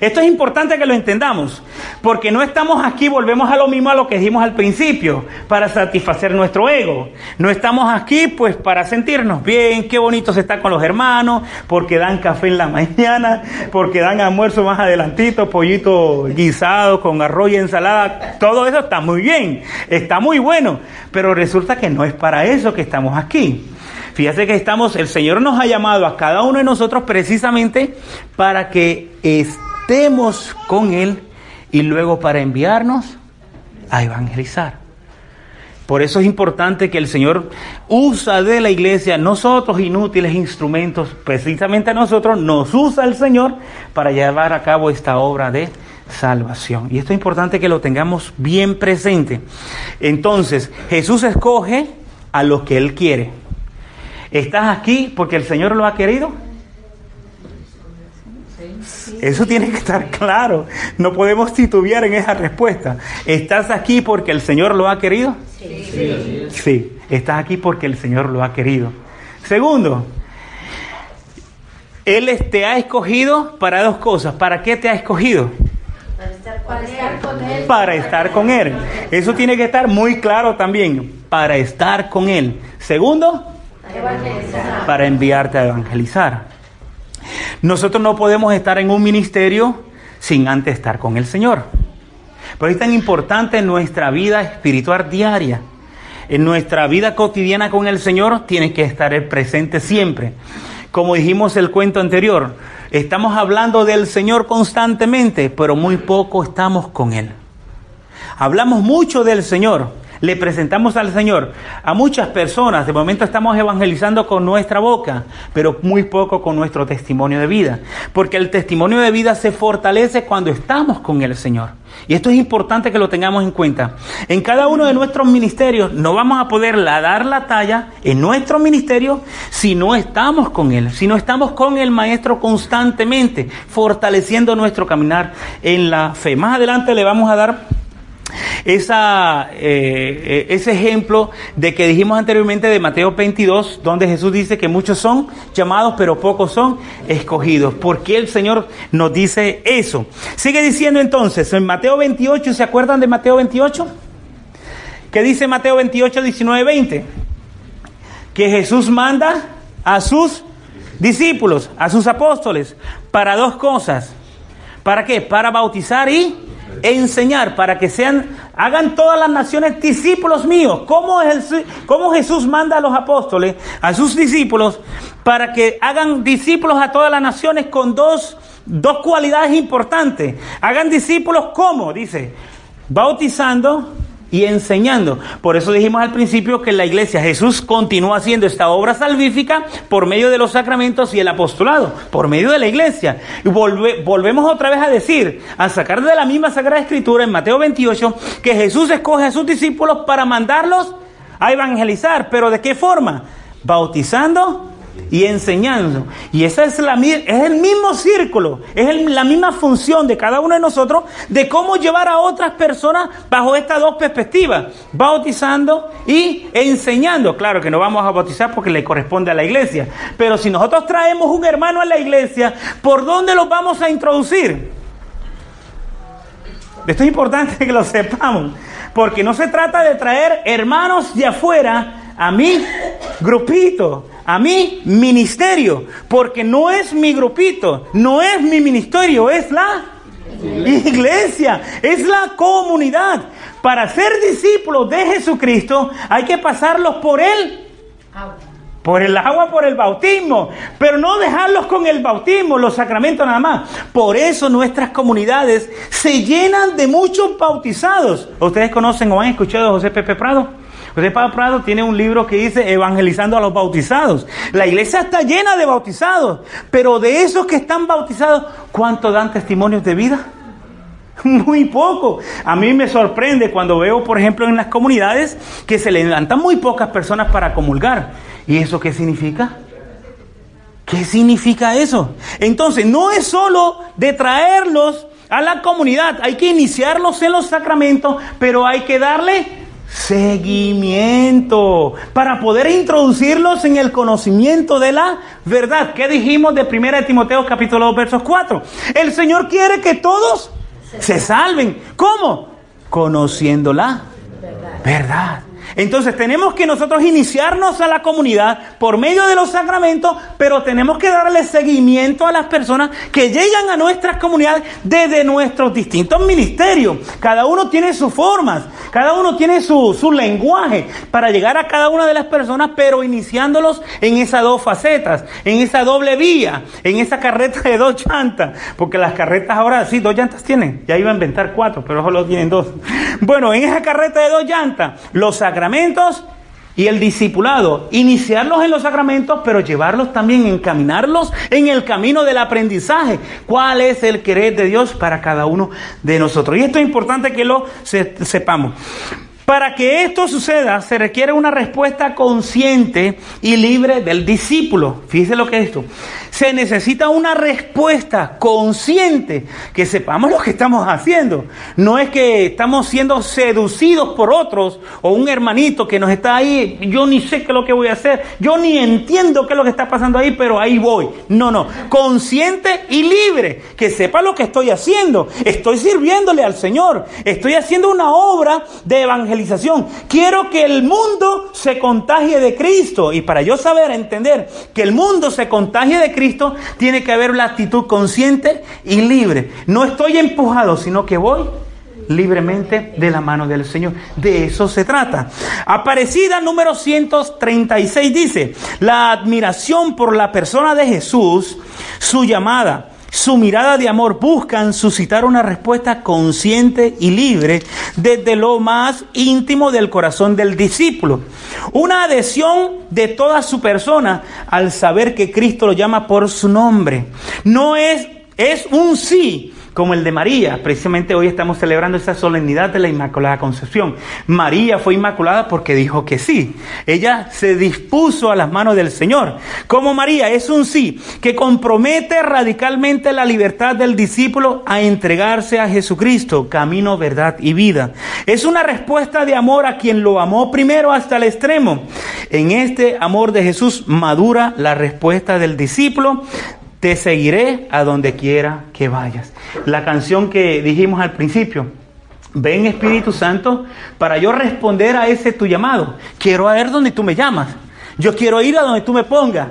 esto es importante que lo entendamos, porque no estamos aquí, volvemos a lo mismo a lo que dijimos al principio, para satisfacer nuestro ego. No estamos aquí pues para sentirnos bien, qué bonito se está con los hermanos, porque dan café en la [laughs] mañana, porque dan almuerzo más adelantito, pollito guisado con arroz y ensalada. Todo eso está muy bien, está muy bueno, pero resulta que no es para eso que estamos aquí. Fíjate que estamos, el Señor nos ha llamado a cada uno de nosotros precisamente para que estemos con Él y luego para enviarnos a evangelizar. Por eso es importante que el Señor usa de la iglesia nosotros inútiles instrumentos, precisamente a nosotros nos usa el Señor para llevar a cabo esta obra de salvación. Y esto es importante que lo tengamos bien presente. Entonces, Jesús escoge a los que Él quiere. ¿Estás aquí porque el Señor lo ha querido? Eso tiene que estar claro. No podemos titubear en esa respuesta. ¿Estás aquí porque el Señor lo ha querido? Sí. Sí, estás aquí porque el Señor lo ha querido. Segundo, Él te ha escogido para dos cosas. ¿Para qué te ha escogido? Para estar, con él. Para estar con Él. Eso tiene que estar muy claro también. Para estar con Él. Segundo, para enviarte a evangelizar. Nosotros no podemos estar en un ministerio sin antes estar con el Señor. Pero es tan importante en nuestra vida espiritual diaria. En nuestra vida cotidiana con el Señor tiene que estar presente siempre. Como dijimos el cuento anterior, estamos hablando del Señor constantemente, pero muy poco estamos con Él. Hablamos mucho del Señor, le presentamos al Señor a muchas personas. De momento estamos evangelizando con nuestra boca, pero muy poco con nuestro testimonio de vida. Porque el testimonio de vida se fortalece cuando estamos con el Señor. Y esto es importante que lo tengamos en cuenta. En cada uno de nuestros ministerios no vamos a poder dar la talla en nuestro ministerio si no estamos con Él, si no estamos con el Maestro constantemente, fortaleciendo nuestro caminar en la fe. Más adelante le vamos a dar esa, eh, ese ejemplo de que dijimos anteriormente de Mateo 22, donde Jesús dice que muchos son llamados, pero pocos son escogidos. ¿Por qué el Señor nos dice eso? Sigue diciendo entonces, en Mateo 28, ¿se acuerdan de Mateo 28? ¿Qué dice Mateo 28, 19, 20? Que Jesús manda a sus discípulos, a sus apóstoles, para dos cosas. ¿Para qué? Para bautizar y enseñar, para que sean, hagan todas las naciones discípulos míos. ¿Cómo, es ¿Cómo Jesús manda a los apóstoles, a sus discípulos, para que hagan discípulos a todas las naciones con dos, dos cualidades importantes? Hagan discípulos ¿cómo? Dice, bautizando y enseñando. Por eso dijimos al principio que en la iglesia Jesús continúa haciendo esta obra salvífica por medio de los sacramentos y el apostolado, por medio de la iglesia. Y volvemos otra vez a decir, a sacar de la misma Sagrada Escritura en Mateo 28, que Jesús escoge a sus discípulos para mandarlos a evangelizar. ¿Pero de qué forma? Bautizando y enseñando. Y esa es, la, es el mismo círculo, es la misma función de cada uno de nosotros de cómo llevar a otras personas bajo estas dos perspectivas, bautizando y enseñando. Claro que no vamos a bautizar porque le corresponde a la iglesia, pero si nosotros traemos un hermano a la iglesia, ¿por dónde los vamos a introducir? Esto es importante [laughs] que lo sepamos, porque no se trata de traer hermanos de afuera a mi grupito a mi ministerio, porque no es mi grupito, no es mi ministerio, es la iglesia, es la comunidad. Para ser discípulos de Jesucristo hay que pasarlos por él. Por el agua, por el bautismo, pero no dejarlos con el bautismo, los sacramentos nada más. Por eso nuestras comunidades se llenan de muchos bautizados. ¿Ustedes conocen o han escuchado a José Pepe Prado? José Pablo Prado tiene un libro que dice Evangelizando a los bautizados. La iglesia está llena de bautizados, pero de esos que están bautizados, ¿cuánto dan testimonios de vida? [laughs] Muy poco. A mí me sorprende cuando veo, por ejemplo, en las comunidades que se levantan muy pocas personas para comulgar. ¿Y eso qué significa? ¿Qué significa eso? Entonces, no es solo de traerlos a la comunidad, hay que iniciarlos en los sacramentos, pero hay que darle seguimiento para poder introducirlos en el conocimiento de la verdad. ¿Qué dijimos de 1 Timoteo capítulo 2 versos 4? El Señor quiere que todos se salven. ¿Cómo? Conociendo la verdad. Entonces tenemos que nosotros iniciarnos a la comunidad por medio de los sacramentos, pero tenemos que darle seguimiento a las personas que llegan a nuestras comunidades desde nuestros distintos ministerios. Cada uno tiene sus formas, cada uno tiene su, lenguaje para llegar a cada una de las personas, pero iniciándolos en esas dos facetas, en esa doble vía, en esa carreta de dos llantas, porque las carretas ahora sí, dos llantas tienen, ya iba a inventar cuatro, pero solo tienen dos. Bueno, en esa carreta de dos llantas, los sacramentos sacramentos y el discipulado, iniciarlos en los sacramentos, pero llevarlos también, encaminarlos en el camino del aprendizaje. ¿Cuál es el querer de Dios para cada uno de nosotros? Y esto es importante que lo sepamos. Para que esto suceda se requiere una respuesta consciente y libre del discípulo. Fíjese lo que es esto. Se necesita una respuesta consciente, que sepamos lo que estamos haciendo. No es que estamos siendo seducidos por otros o un hermanito que nos está ahí, yo ni sé qué es lo que voy a hacer, yo ni entiendo qué es lo que está pasando ahí, pero ahí voy. No, no, consciente y libre, que sepa lo que estoy haciendo. Estoy sirviéndole al Señor, estoy haciendo una obra de evangelización Quiero que el mundo se contagie de Cristo. Y para yo saber, entender que el mundo se contagie de Cristo, tiene que haber una actitud consciente y libre. No estoy empujado, sino que voy libremente de la mano del Señor. De eso se trata. Aparecida número 136 dice, la admiración por la persona de Jesús, su llamada, su mirada de amor buscan suscitar una respuesta consciente y libre desde lo más íntimo del corazón del discípulo. Una adhesión de toda su persona al saber que Cristo lo llama por su nombre. No es, es un sí como el de María. Precisamente hoy estamos celebrando esa solemnidad de la Inmaculada Concepción. María fue inmaculada porque dijo que sí. Ella se dispuso a las manos del Señor. Como María es un sí que compromete radicalmente la libertad del discípulo a entregarse a Jesucristo, camino, verdad y vida. Es una respuesta de amor a quien lo amó primero hasta el extremo. En este amor de Jesús madura la respuesta del discípulo te seguiré a donde quiera que vayas. La canción que dijimos al principio, ven Espíritu Santo para yo responder a ese tu llamado. Quiero ir donde tú me llamas. Yo quiero ir a donde tú me pongas.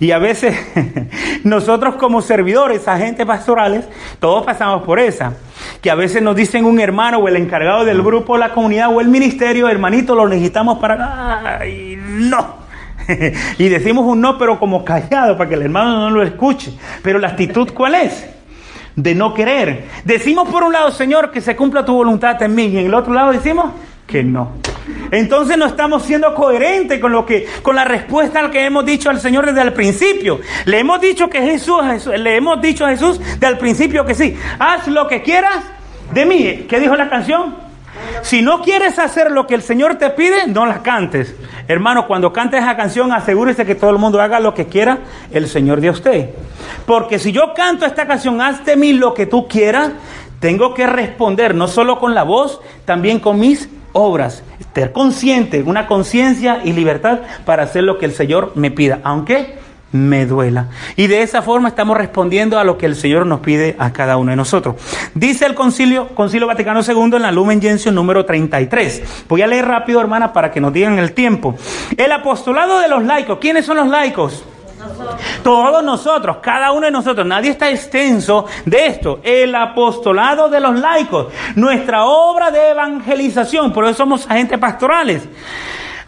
Y a veces [laughs] nosotros como servidores, agentes pastorales, todos pasamos por esa. Que a veces nos dicen un hermano o el encargado del grupo, la comunidad o el ministerio, hermanito, lo necesitamos para... ¡Ay, no! [laughs] y decimos un no, pero como callado, para que el hermano no lo escuche. Pero la actitud, ¿cuál es? De no querer. Decimos por un lado, Señor, que se cumpla tu voluntad en mí, y en el otro lado decimos que no. Entonces no estamos siendo coherentes con lo que, con la respuesta al que hemos dicho al Señor desde el principio. Le hemos dicho que Jesús, le hemos dicho a Jesús desde el principio que sí. Haz lo que quieras de mí. ¿Qué dijo la canción? Si no quieres hacer lo que el Señor te pide, no la cantes. Hermano, cuando cantes esa canción, asegúrese que todo el mundo haga lo que quiera el Señor de usted. Porque si yo canto esta canción, haz de mí lo que tú quieras, tengo que responder no solo con la voz, también con mis obras. Estar consciente, una conciencia y libertad para hacer lo que el Señor me pida. Aunque me duela. Y de esa forma estamos respondiendo a lo que el Señor nos pide a cada uno de nosotros. Dice el Concilio, Concilio Vaticano II en la Lumen Gentium número 33. Voy a leer rápido, hermana, para que nos digan el tiempo. El apostolado de los laicos. ¿Quiénes son los laicos? Todos nosotros, cada uno de nosotros, nadie está extenso de esto. El apostolado de los laicos, nuestra obra de evangelización, por eso somos agentes pastorales.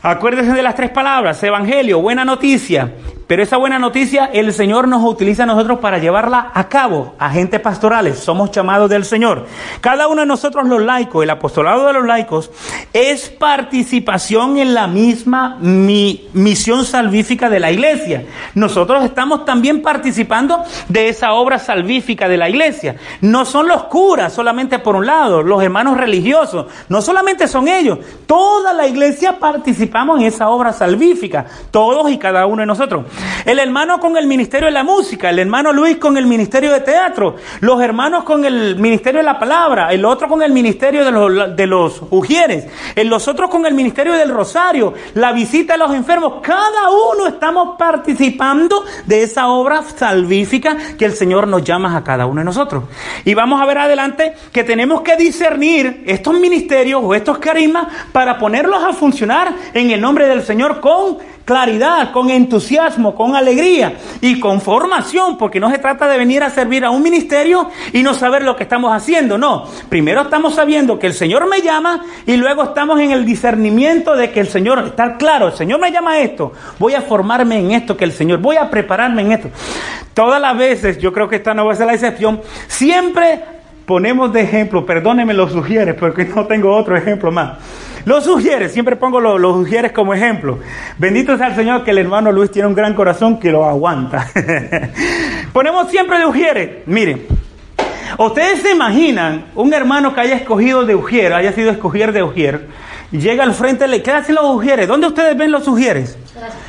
Acuérdense de las tres palabras, evangelio, buena noticia, pero esa buena noticia el Señor nos utiliza a nosotros para llevarla a cabo, agentes pastorales, somos llamados del Señor. Cada uno de nosotros los laicos, el apostolado de los laicos, es participación en la misma misión salvífica de la iglesia. Nosotros estamos también participando de esa obra salvífica de la iglesia. No son los curas solamente por un lado, los hermanos religiosos, no solamente son ellos, toda la iglesia participamos en esa obra salvífica, todos y cada uno de nosotros. El hermano con el ministerio de la música, el hermano Luis con el ministerio de teatro, los hermanos con el ministerio de la palabra, el otro con el ministerio de los, de los ujieres, los otros con el ministerio del rosario, la visita a los enfermos. Cada uno estamos participando de esa obra salvífica que el Señor nos llama a cada uno de nosotros. Y vamos a ver adelante que tenemos que discernir estos ministerios o estos carismas para ponerlos a funcionar en el nombre del Señor con claridad, con entusiasmo, con alegría y con formación, porque no se trata de venir a servir a un ministerio y no saber lo que estamos haciendo, no. Primero estamos sabiendo que el Señor me llama y luego estamos en el discernimiento de que el Señor, está claro, el Señor me llama a esto, voy a formarme en esto que el Señor, voy a prepararme en esto. Todas las veces, yo creo que esta no va a ser la excepción, siempre ponemos de ejemplo, perdónenme los sugieres, porque no tengo otro ejemplo más. Los sugieres, siempre pongo los, los sugieres como ejemplo. Bendito sea el Señor que el hermano Luis tiene un gran corazón que lo aguanta. [laughs] Ponemos siempre de ujieres. Miren, ustedes se imaginan un hermano que haya escogido de ujier, haya sido escogido de ujier, llega al frente, le ¿qué hacen los ujieres? ¿Dónde ustedes ven los ujieres?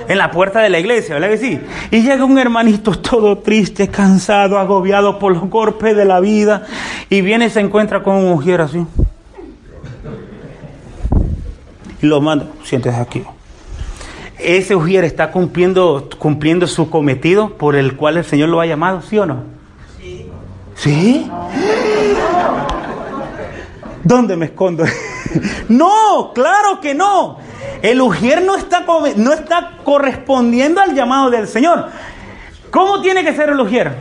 En la puerta de la iglesia, ¿verdad que sí? Y llega un hermanito todo triste, cansado, agobiado por los golpes de la vida, y viene y se encuentra con un ujier así y lo manda, siéntese aquí. Ese ujier está cumpliendo, cumpliendo su cometido por el cual el Señor lo ha llamado, ¿sí o no? Sí. ¿Sí? ¿Dónde me escondo? [laughs] no, claro que no. El ujier no está, no está correspondiendo al llamado del Señor. ¿Cómo tiene que ser el ujier?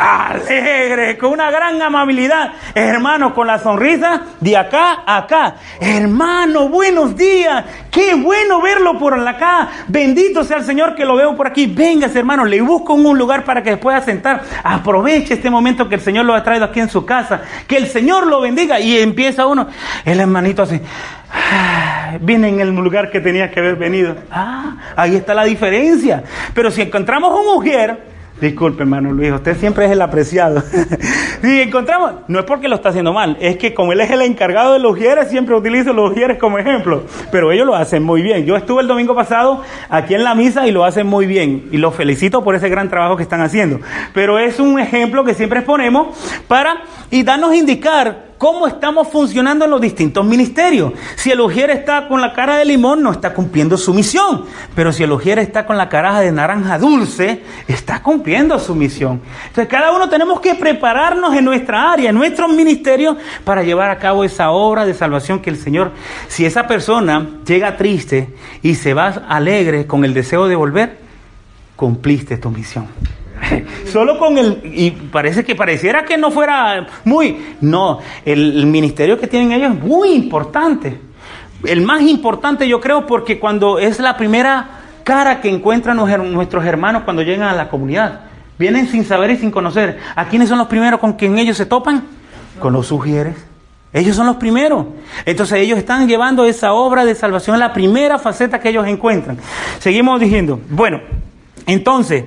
Alegre, con una gran amabilidad. Hermano, con la sonrisa de acá a acá. Hermano, buenos días. Qué bueno verlo por acá. Bendito sea el Señor que lo veo por aquí. Vengas, hermano, le busco un lugar para que pueda sentar. Aproveche este momento que el Señor lo ha traído aquí en su casa. Que el Señor lo bendiga. Y empieza uno, el hermanito así. [sighs] Viene en el lugar que tenía que haber venido. Ah, ahí está la diferencia. Pero si encontramos un mujer Disculpe, hermano Luis, usted siempre es el apreciado. [laughs] Si encontramos, no es porque lo está haciendo mal, es que como él es el encargado de los ujieres, siempre utilizo los ujieres como ejemplo. Pero ellos lo hacen muy bien. Yo estuve el domingo pasado aquí en la misa y lo hacen muy bien. Y los felicito por ese gran trabajo que están haciendo. Pero es un ejemplo que siempre exponemos para y darnos a indicar cómo estamos funcionando en los distintos ministerios. Si el ujier está con la cara de limón, no está cumpliendo su misión. Pero si el ujier está con la cara de naranja dulce, está cumpliendo su misión. Entonces, cada uno tenemos que prepararnos en nuestra área, en nuestros ministerios, para llevar a cabo esa obra de salvación que el Señor, si esa persona llega triste y se va alegre con el deseo de volver, cumpliste tu misión. [laughs] Solo con el... Y parece que pareciera que no fuera muy... No, el, ministerio que tienen ellos es muy importante. El más importante yo creo porque cuando es la primera cara que encuentran nuestros hermanos cuando llegan a la comunidad. Vienen sin saber y sin conocer. ¿A quiénes son los primeros con quien ellos se topan? Con los sugieres. Ellos son los primeros. Entonces ellos están llevando esa obra de salvación, la primera faceta que ellos encuentran. Seguimos diciendo, bueno, entonces,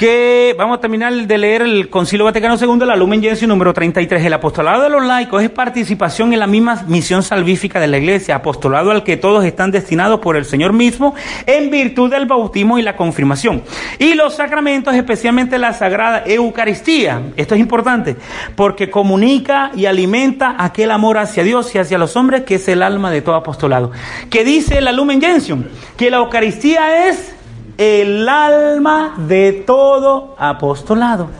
que vamos a terminar de leer el Concilio Vaticano II, la Lumen Gentium número 33. El apostolado de los laicos es participación en la misma misión salvífica de la Iglesia, apostolado al que todos están destinados por el Señor mismo en virtud del bautismo y la confirmación. Y los sacramentos, especialmente la Sagrada Eucaristía. Esto es importante porque comunica y alimenta aquel amor hacia Dios y hacia los hombres que es el alma de todo apostolado. ¿Qué dice la Lumen Gentium? Que la Eucaristía es el alma de todo apostolado.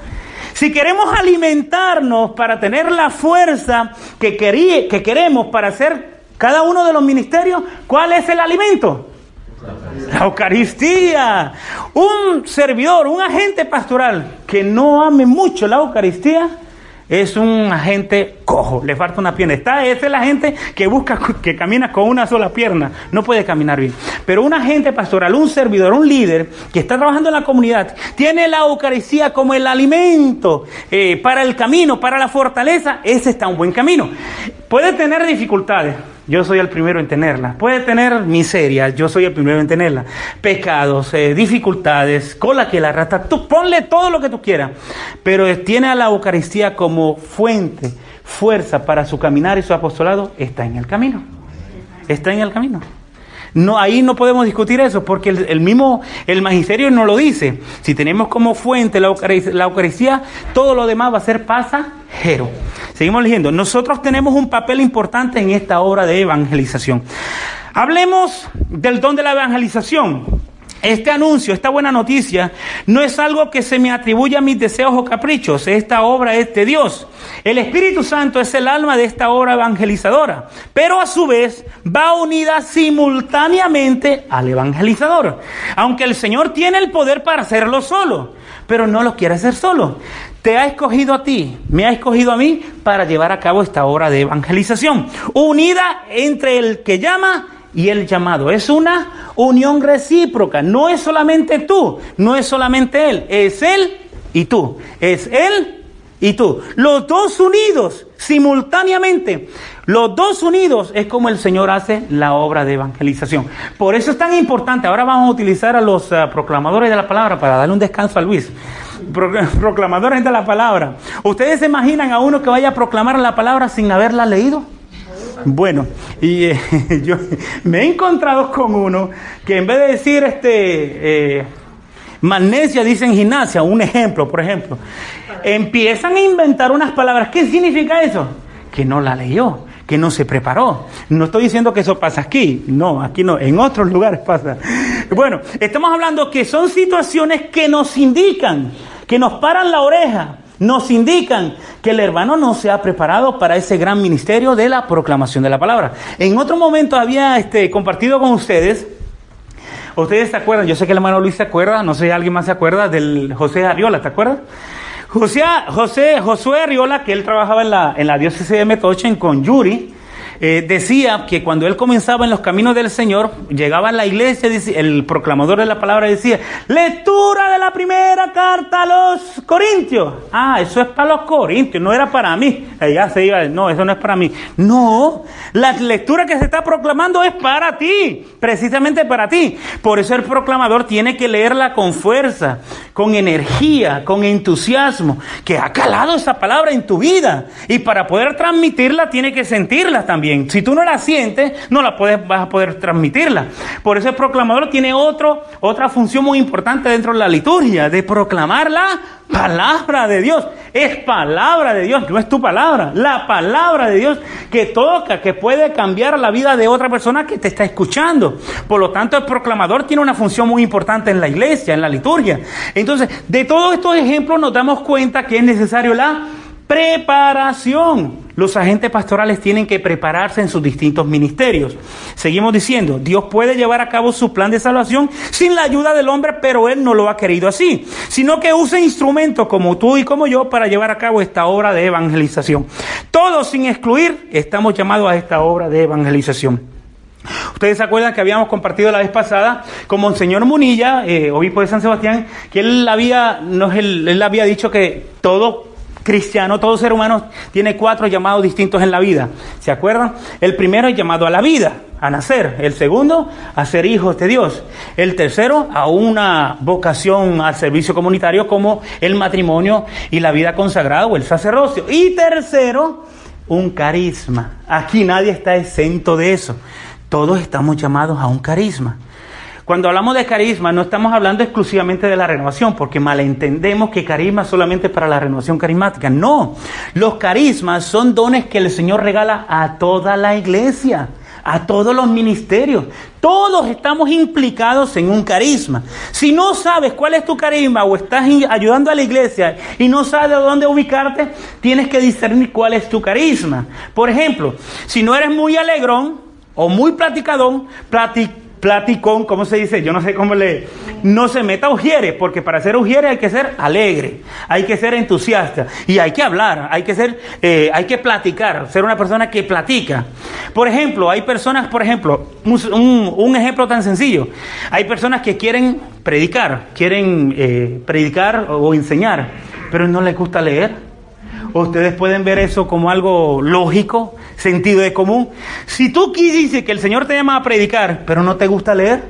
Si queremos alimentarnos para tener la fuerza que, que queremos para hacer cada uno de los ministerios, ¿cuál es el alimento? La Eucaristía. Un servidor, un agente pastoral que no ame mucho la Eucaristía, es un agente cojo, le falta una pierna. Está, esa es la gente que busca, que camina con una sola pierna, no puede caminar bien. Pero un agente pastoral, un servidor, un líder que está trabajando en la comunidad, tiene la Eucaristía como el alimento eh, para el camino, para la fortaleza, ese está un buen camino. Puede tener dificultades, yo soy el primero en tenerla. Puede tener miseria, yo soy el primero en tenerla. Pecados, eh, dificultades, cola que la rata, tú ponle todo lo que tú quieras. Pero tiene a la Eucaristía como fuente, fuerza para su caminar y su apostolado, está en el camino. Está en el camino. No, ahí no podemos discutir eso porque el, mismo, el magisterio no lo dice. Si tenemos como fuente la Eucaristía, todo lo demás va a ser pasajero. Seguimos leyendo. Nosotros tenemos un papel importante en esta obra de evangelización. Hablemos del don de la evangelización. Este anuncio, esta buena noticia, no es algo que se me atribuya a mis deseos o caprichos. Esta obra es de Dios. El Espíritu Santo es el alma de esta obra evangelizadora, pero a su vez va unida simultáneamente al evangelizador. Aunque el Señor tiene el poder para hacerlo solo, pero no lo quiere hacer solo. Te ha escogido a ti, me ha escogido a mí para llevar a cabo esta obra de evangelización, unida entre el que llama y el llamado. Es una unión recíproca. No es solamente tú, no es solamente Él, es Él y tú. Es Él y tú. Los dos unidos simultáneamente. Los dos unidos es como el Señor hace la obra de evangelización. Por eso es tan importante. Ahora vamos a utilizar a los uh, proclamadores de la palabra para darle un descanso a Luis. [laughs] proclamadores de la palabra. ¿Ustedes se imaginan a uno que vaya a proclamar la palabra sin haberla leído? Bueno, y eh, [laughs] yo me he encontrado con uno que en vez de decir este eh, magnesia, dicen gimnasia, un ejemplo, por ejemplo, empiezan a inventar unas palabras. ¿Qué significa eso? Que no la leyó, que no se preparó. No estoy diciendo que eso pasa aquí, no, aquí no, en otros lugares pasa. Bueno, estamos hablando que son situaciones que nos indican, que nos paran la oreja, nos indican que el hermano no se ha preparado para ese gran ministerio de la proclamación de la palabra. En otro momento había este, compartido con ustedes, ustedes se acuerdan, yo sé que el hermano Luis se acuerda, no sé si alguien más se acuerda del José Arriola, ¿te acuerdas? José, José, Josué Arriola, que él trabajaba en la, en la diócesis de Metochen con Yuri, eh, decía que cuando él comenzaba en los caminos del Señor, llegaba a la iglesia, el proclamador de la palabra decía, lectura de la primera carta a los Corintios. Ah, eso es para los Corintios, no era para mí. Ella se iba, no, eso no es para mí. No, la lectura que se está proclamando es para ti, precisamente para ti. Por eso el proclamador tiene que leerla con fuerza, con energía, con entusiasmo, que ha calado esa palabra en tu vida. Y para poder transmitirla, tiene que sentirla también. Si tú no la sientes, no la puedes, vas a poder transmitirla. Por eso el proclamador tiene otro, otra función muy importante dentro de la liturgia, de proclamar la palabra de Dios. Es palabra de Dios, no es tu palabra. La palabra de Dios que toca, que puede cambiar la vida de otra persona que te está escuchando. Por lo tanto, el proclamador tiene una función muy importante en la iglesia, en la liturgia. Entonces, de todos estos ejemplos nos damos cuenta que es necesario la preparación. Los agentes pastorales tienen que prepararse en sus distintos ministerios. Seguimos diciendo, Dios puede llevar a cabo su plan de salvación sin la ayuda del hombre, pero Él no lo ha querido así, sino que usa instrumentos como tú y como yo para llevar a cabo esta obra de evangelización. Todos sin excluir estamos llamados a esta obra de evangelización. Ustedes se acuerdan que habíamos compartido la vez pasada con Monseñor Munilla, eh, obispo de San Sebastián, que él había, nos, él había dicho que todo cristiano, todo ser humano tiene cuatro llamados distintos en la vida. ¿Se acuerdan? El primero es llamado a la vida, a nacer. El segundo, a ser hijos de Dios. El tercero, a una vocación al servicio comunitario como el matrimonio y la vida consagrada o el sacerdocio. Y tercero, un carisma. Aquí nadie está exento de eso. Todos estamos llamados a un carisma. Cuando hablamos de carisma, no estamos hablando exclusivamente de la renovación, porque malentendemos que carisma es solamente para la renovación carismática. No, los carismas son dones que el Señor regala a toda la iglesia, a todos los ministerios. Todos estamos implicados en un carisma. Si no sabes cuál es tu carisma o estás ayudando a la iglesia y no sabes dónde ubicarte, tienes que discernir cuál es tu carisma. Por ejemplo, si no eres muy alegrón o muy platicadón, platic platicón, ¿cómo se dice? Yo no sé cómo le... No se meta ujiere, porque para ser ujiere hay que ser alegre, hay que ser entusiasta y hay que hablar, hay que ser, eh, hay que platicar, ser una persona que platica. Por ejemplo, hay personas, por ejemplo, un, ejemplo tan sencillo, hay personas que quieren predicar, quieren eh, predicar o enseñar, pero no les gusta leer ustedes pueden ver eso como algo lógico, sentido de común. Si tú dices que el Señor te llama a predicar, pero no te gusta leer,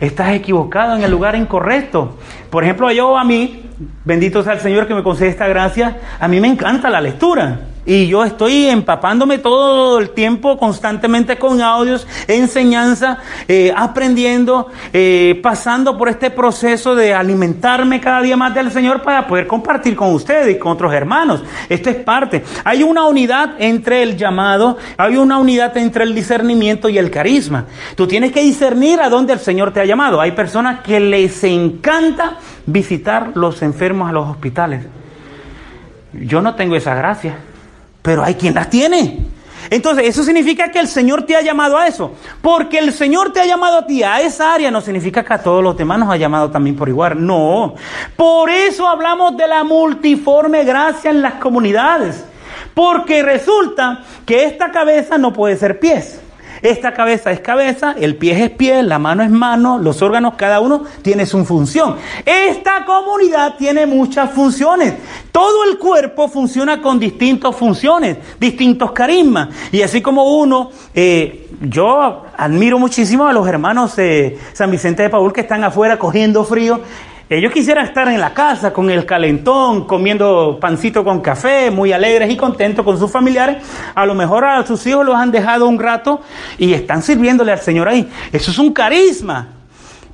estás equivocado en el lugar incorrecto. Por ejemplo, yo a mí, bendito sea el Señor que me concede esta gracia, a mí me encanta la lectura. Y yo estoy empapándome todo el tiempo constantemente con audios, enseñanza, eh, aprendiendo, eh, pasando por este proceso de alimentarme cada día más del Señor para poder compartir con ustedes y con otros hermanos. Esto es parte. Hay una unidad entre el llamado, hay una unidad entre el discernimiento y el carisma. Tú tienes que discernir a dónde el Señor te ha llamado. Hay personas que les encanta visitar los enfermos a los hospitales. Yo no tengo esa gracia pero hay quien las tiene. Entonces, eso significa que el Señor te ha llamado a eso. Porque el Señor te ha llamado a ti a esa área, no significa que a todos los demás nos ha llamado también por igual. No. Por eso hablamos de la multiforme gracia en las comunidades. Porque resulta que esta cabeza no puede ser pies. Esta cabeza es cabeza, el pie es pie, la mano es mano, los órganos, cada uno tiene su función. Esta comunidad tiene muchas funciones. Todo el cuerpo funciona con distintas funciones, distintos carismas. Y así como uno, eh, yo admiro muchísimo a los hermanos de San Vicente de Paul que están afuera cogiendo frío. Ellos quisieran estar en la casa con el calentón, comiendo pancito con café, muy alegres y contentos con sus familiares. A lo mejor a sus hijos los han dejado un rato y están sirviéndole al Señor ahí. Eso es un carisma,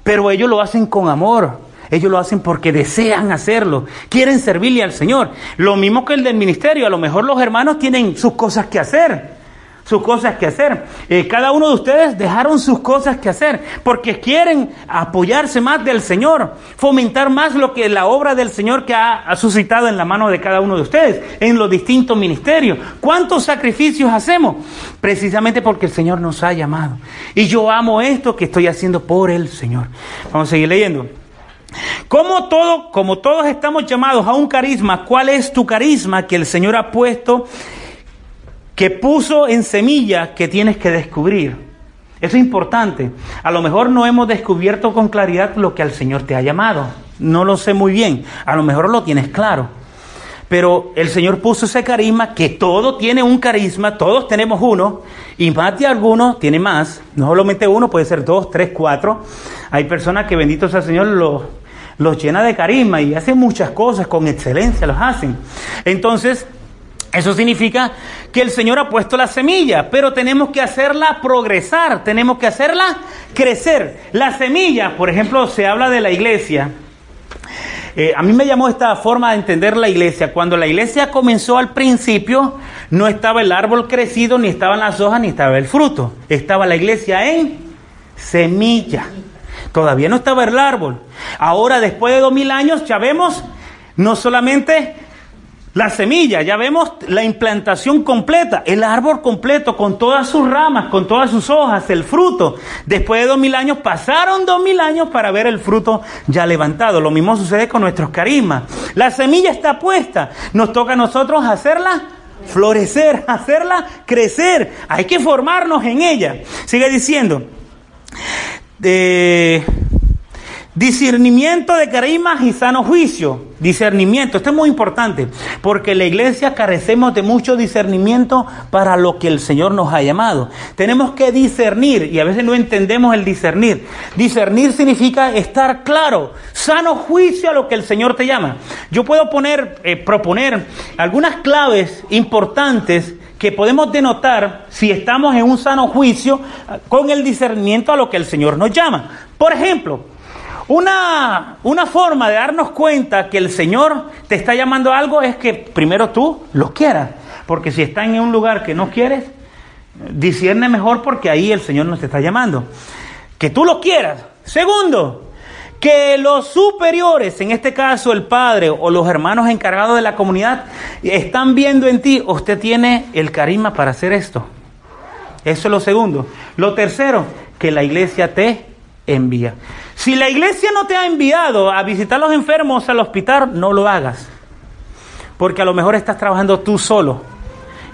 pero ellos lo hacen con amor. Ellos lo hacen porque desean hacerlo, quieren servirle al Señor. Lo mismo que el del ministerio, a lo mejor los hermanos tienen sus cosas que hacer sus cosas que hacer. Eh, cada uno de ustedes dejaron sus cosas que hacer porque quieren apoyarse más del Señor, fomentar más lo que la obra del Señor que ha, ha, suscitado en la mano de cada uno de ustedes en los distintos ministerios. ¿Cuántos sacrificios hacemos? Precisamente porque el Señor nos ha llamado. Y yo amo esto que estoy haciendo por el Señor. Vamos a seguir leyendo. Como todo, como todos estamos llamados a un carisma, ¿cuál es tu carisma que el Señor ha puesto que puso en semilla que tienes que descubrir. Eso es importante. A lo mejor no hemos descubierto con claridad lo que al Señor te ha llamado. No lo sé muy bien. A lo mejor lo tienes claro. Pero el Señor puso ese carisma, que todo tiene un carisma, todos tenemos uno, y más de algunos tiene más, no solamente uno, puede ser dos, tres, cuatro. Hay personas que, bendito sea el Señor, los, los llena de carisma y hacen muchas cosas con excelencia, los hacen. Entonces, eso significa que el Señor ha puesto la semilla, pero tenemos que hacerla progresar, tenemos que hacerla crecer. La semilla, por ejemplo, se habla de la iglesia. Eh, a mí me llamó esta forma de entender la iglesia. Cuando la iglesia comenzó al principio, no estaba el árbol crecido, ni estaban las hojas, ni estaba el fruto. Estaba la iglesia en semilla. Todavía no estaba el árbol. Ahora, después de dos mil años, ya vemos no solamente la semilla, ya vemos la implantación completa, el árbol completo, con todas sus ramas, con todas sus hojas, el fruto. Después de dos mil años, pasaron dos mil años para ver el fruto ya levantado. Lo mismo sucede con nuestros carismas. La semilla está puesta, nos toca a nosotros hacerla florecer, [laughs] hacerla crecer. Hay que formarnos en ella. Sigue diciendo. De Discernimiento de carismas y sano juicio. Discernimiento. Esto es muy importante porque la iglesia carecemos de mucho discernimiento para lo que el Señor nos ha llamado. Tenemos que discernir y a veces no entendemos el discernir. Discernir significa estar claro, sano juicio a lo que el Señor te llama. Yo puedo poner, eh, proponer algunas claves importantes que podemos denotar si estamos en un sano juicio con el discernimiento a lo que el Señor nos llama. Por ejemplo, una, una forma de darnos cuenta que el Señor te está llamando a algo es que primero tú lo quieras. Porque si estás en un lugar que no quieres, discierne mejor porque ahí el Señor nos está llamando. Que tú lo quieras. Segundo, que los superiores, en este caso el padre o los hermanos encargados de la comunidad, están viendo en ti, usted tiene el carisma para hacer esto. Eso es lo segundo. Lo tercero, que la iglesia te envía. Si la iglesia no te ha enviado a visitar a los enfermos al hospital, no lo hagas. Porque a lo mejor estás trabajando tú solo,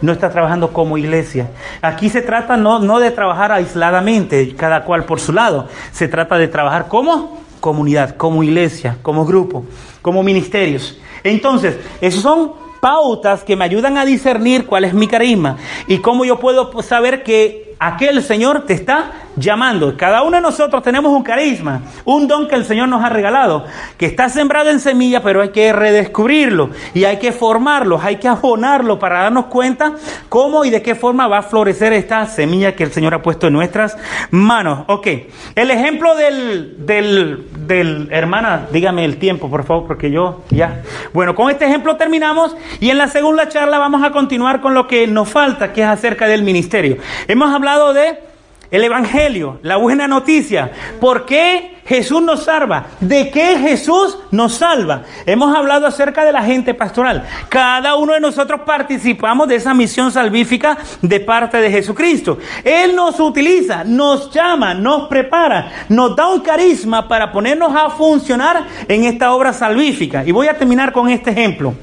no estás trabajando como iglesia. Aquí se trata no, no de trabajar aisladamente, cada cual por su lado. Se trata de trabajar como comunidad, como iglesia, como grupo, como ministerios. Entonces, esos son pautas que me ayudan a discernir cuál es mi carisma y cómo yo puedo saber que aquel Señor te está llamando. Cada uno de nosotros tenemos un carisma, un don que el Señor nos ha regalado, que está sembrado en semilla, pero hay que redescubrirlo y hay que formarlo, hay que abonarlo para darnos cuenta cómo y de qué forma va a florecer esta semilla que el Señor ha puesto en nuestras manos. Ok, el ejemplo del, del, del hermana, dígame el tiempo, por favor, porque yo ya. Bueno, con este ejemplo terminamos y en la segunda charla vamos a continuar con lo que nos falta, que es acerca del ministerio. Hemos hablado de el Evangelio, la buena noticia. ¿Por qué Jesús nos salva? ¿De qué Jesús nos salva? Hemos hablado acerca de la gente pastoral. Cada uno de nosotros participamos de esa misión salvífica de parte de Jesucristo. Él nos utiliza, nos llama, nos prepara, nos da un carisma para ponernos a funcionar en esta obra salvífica. Y voy a terminar con este ejemplo.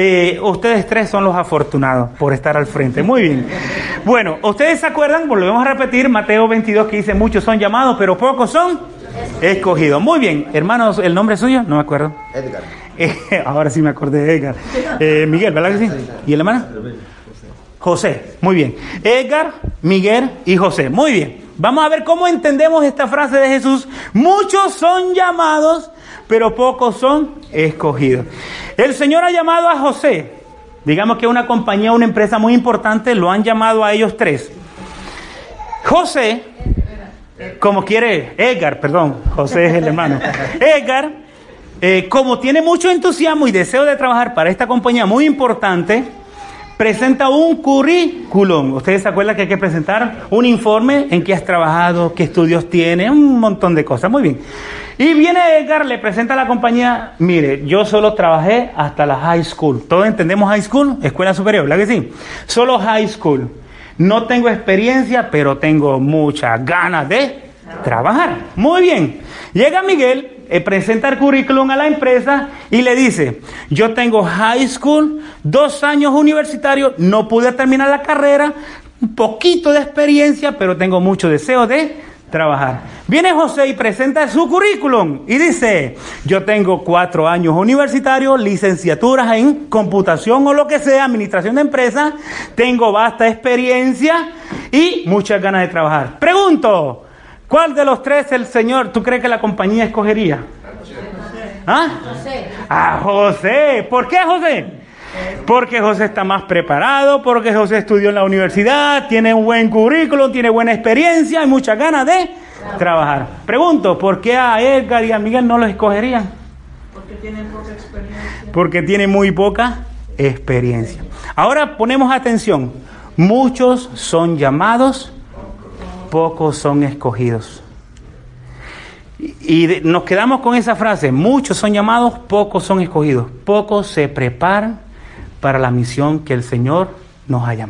Eh, ustedes tres son los afortunados por estar al frente. Muy bien. Bueno, ustedes se acuerdan, volvemos a repetir, Mateo 22 que dice, muchos son llamados, pero pocos son escogidos. Muy bien, hermanos, ¿el nombre suyo? No me acuerdo. Edgar. Eh, [laughs] ahora sí me acordé de Edgar. Eh, Miguel, ¿verdad que sí? ¿Y el hermano? José, muy bien. Edgar, Miguel y José. Muy bien. Vamos a ver cómo entendemos esta frase de Jesús. Muchos son llamados, pero pocos son escogidos. El Señor ha llamado a José, digamos que una compañía, una empresa muy importante, lo han llamado a ellos tres. José, como quiere, Edgar, perdón, José es el hermano. Edgar, eh, como tiene mucho entusiasmo y deseo de trabajar para esta compañía muy importante, presenta un currículum. Ustedes se acuerdan que hay que presentar un informe en qué has trabajado, qué estudios tiene, un montón de cosas. Muy bien. Y viene Edgar, le presenta a la compañía, mire, yo solo trabajé hasta la high school. ¿Todos entendemos high school? Escuela superior, ¿verdad que sí? Solo high school. No tengo experiencia, pero tengo muchas ganas de trabajar. Muy bien. Llega Miguel eh, presenta el currículum a la empresa y le dice, yo tengo high school, dos años universitarios, no pude terminar la carrera, un poquito de experiencia, pero tengo mucho deseo de trabajar. Viene José y presenta su currículum y dice, yo tengo cuatro años universitarios, licenciaturas en computación o lo que sea, administración de empresas, tengo vasta experiencia y muchas ganas de trabajar. Pregunto, ¿cuál de los tres el Señor tú crees que la compañía escogería? ¿Ah? José. A José. ¿Por qué José? Porque José está más preparado, porque José estudió en la universidad, tiene un buen currículum, tiene buena experiencia y muchas ganas de trabajar. Pregunto, ¿por qué a Edgar y a Miguel no los escogerían? Porque tienen poca experiencia. Porque tienen muy poca experiencia. Ahora ponemos atención. Muchos son llamados, pocos son escogidos. Y, nos quedamos con esa frase, muchos son llamados, pocos son escogidos. Pocos se preparan para la misión que el Señor nos ha llamado.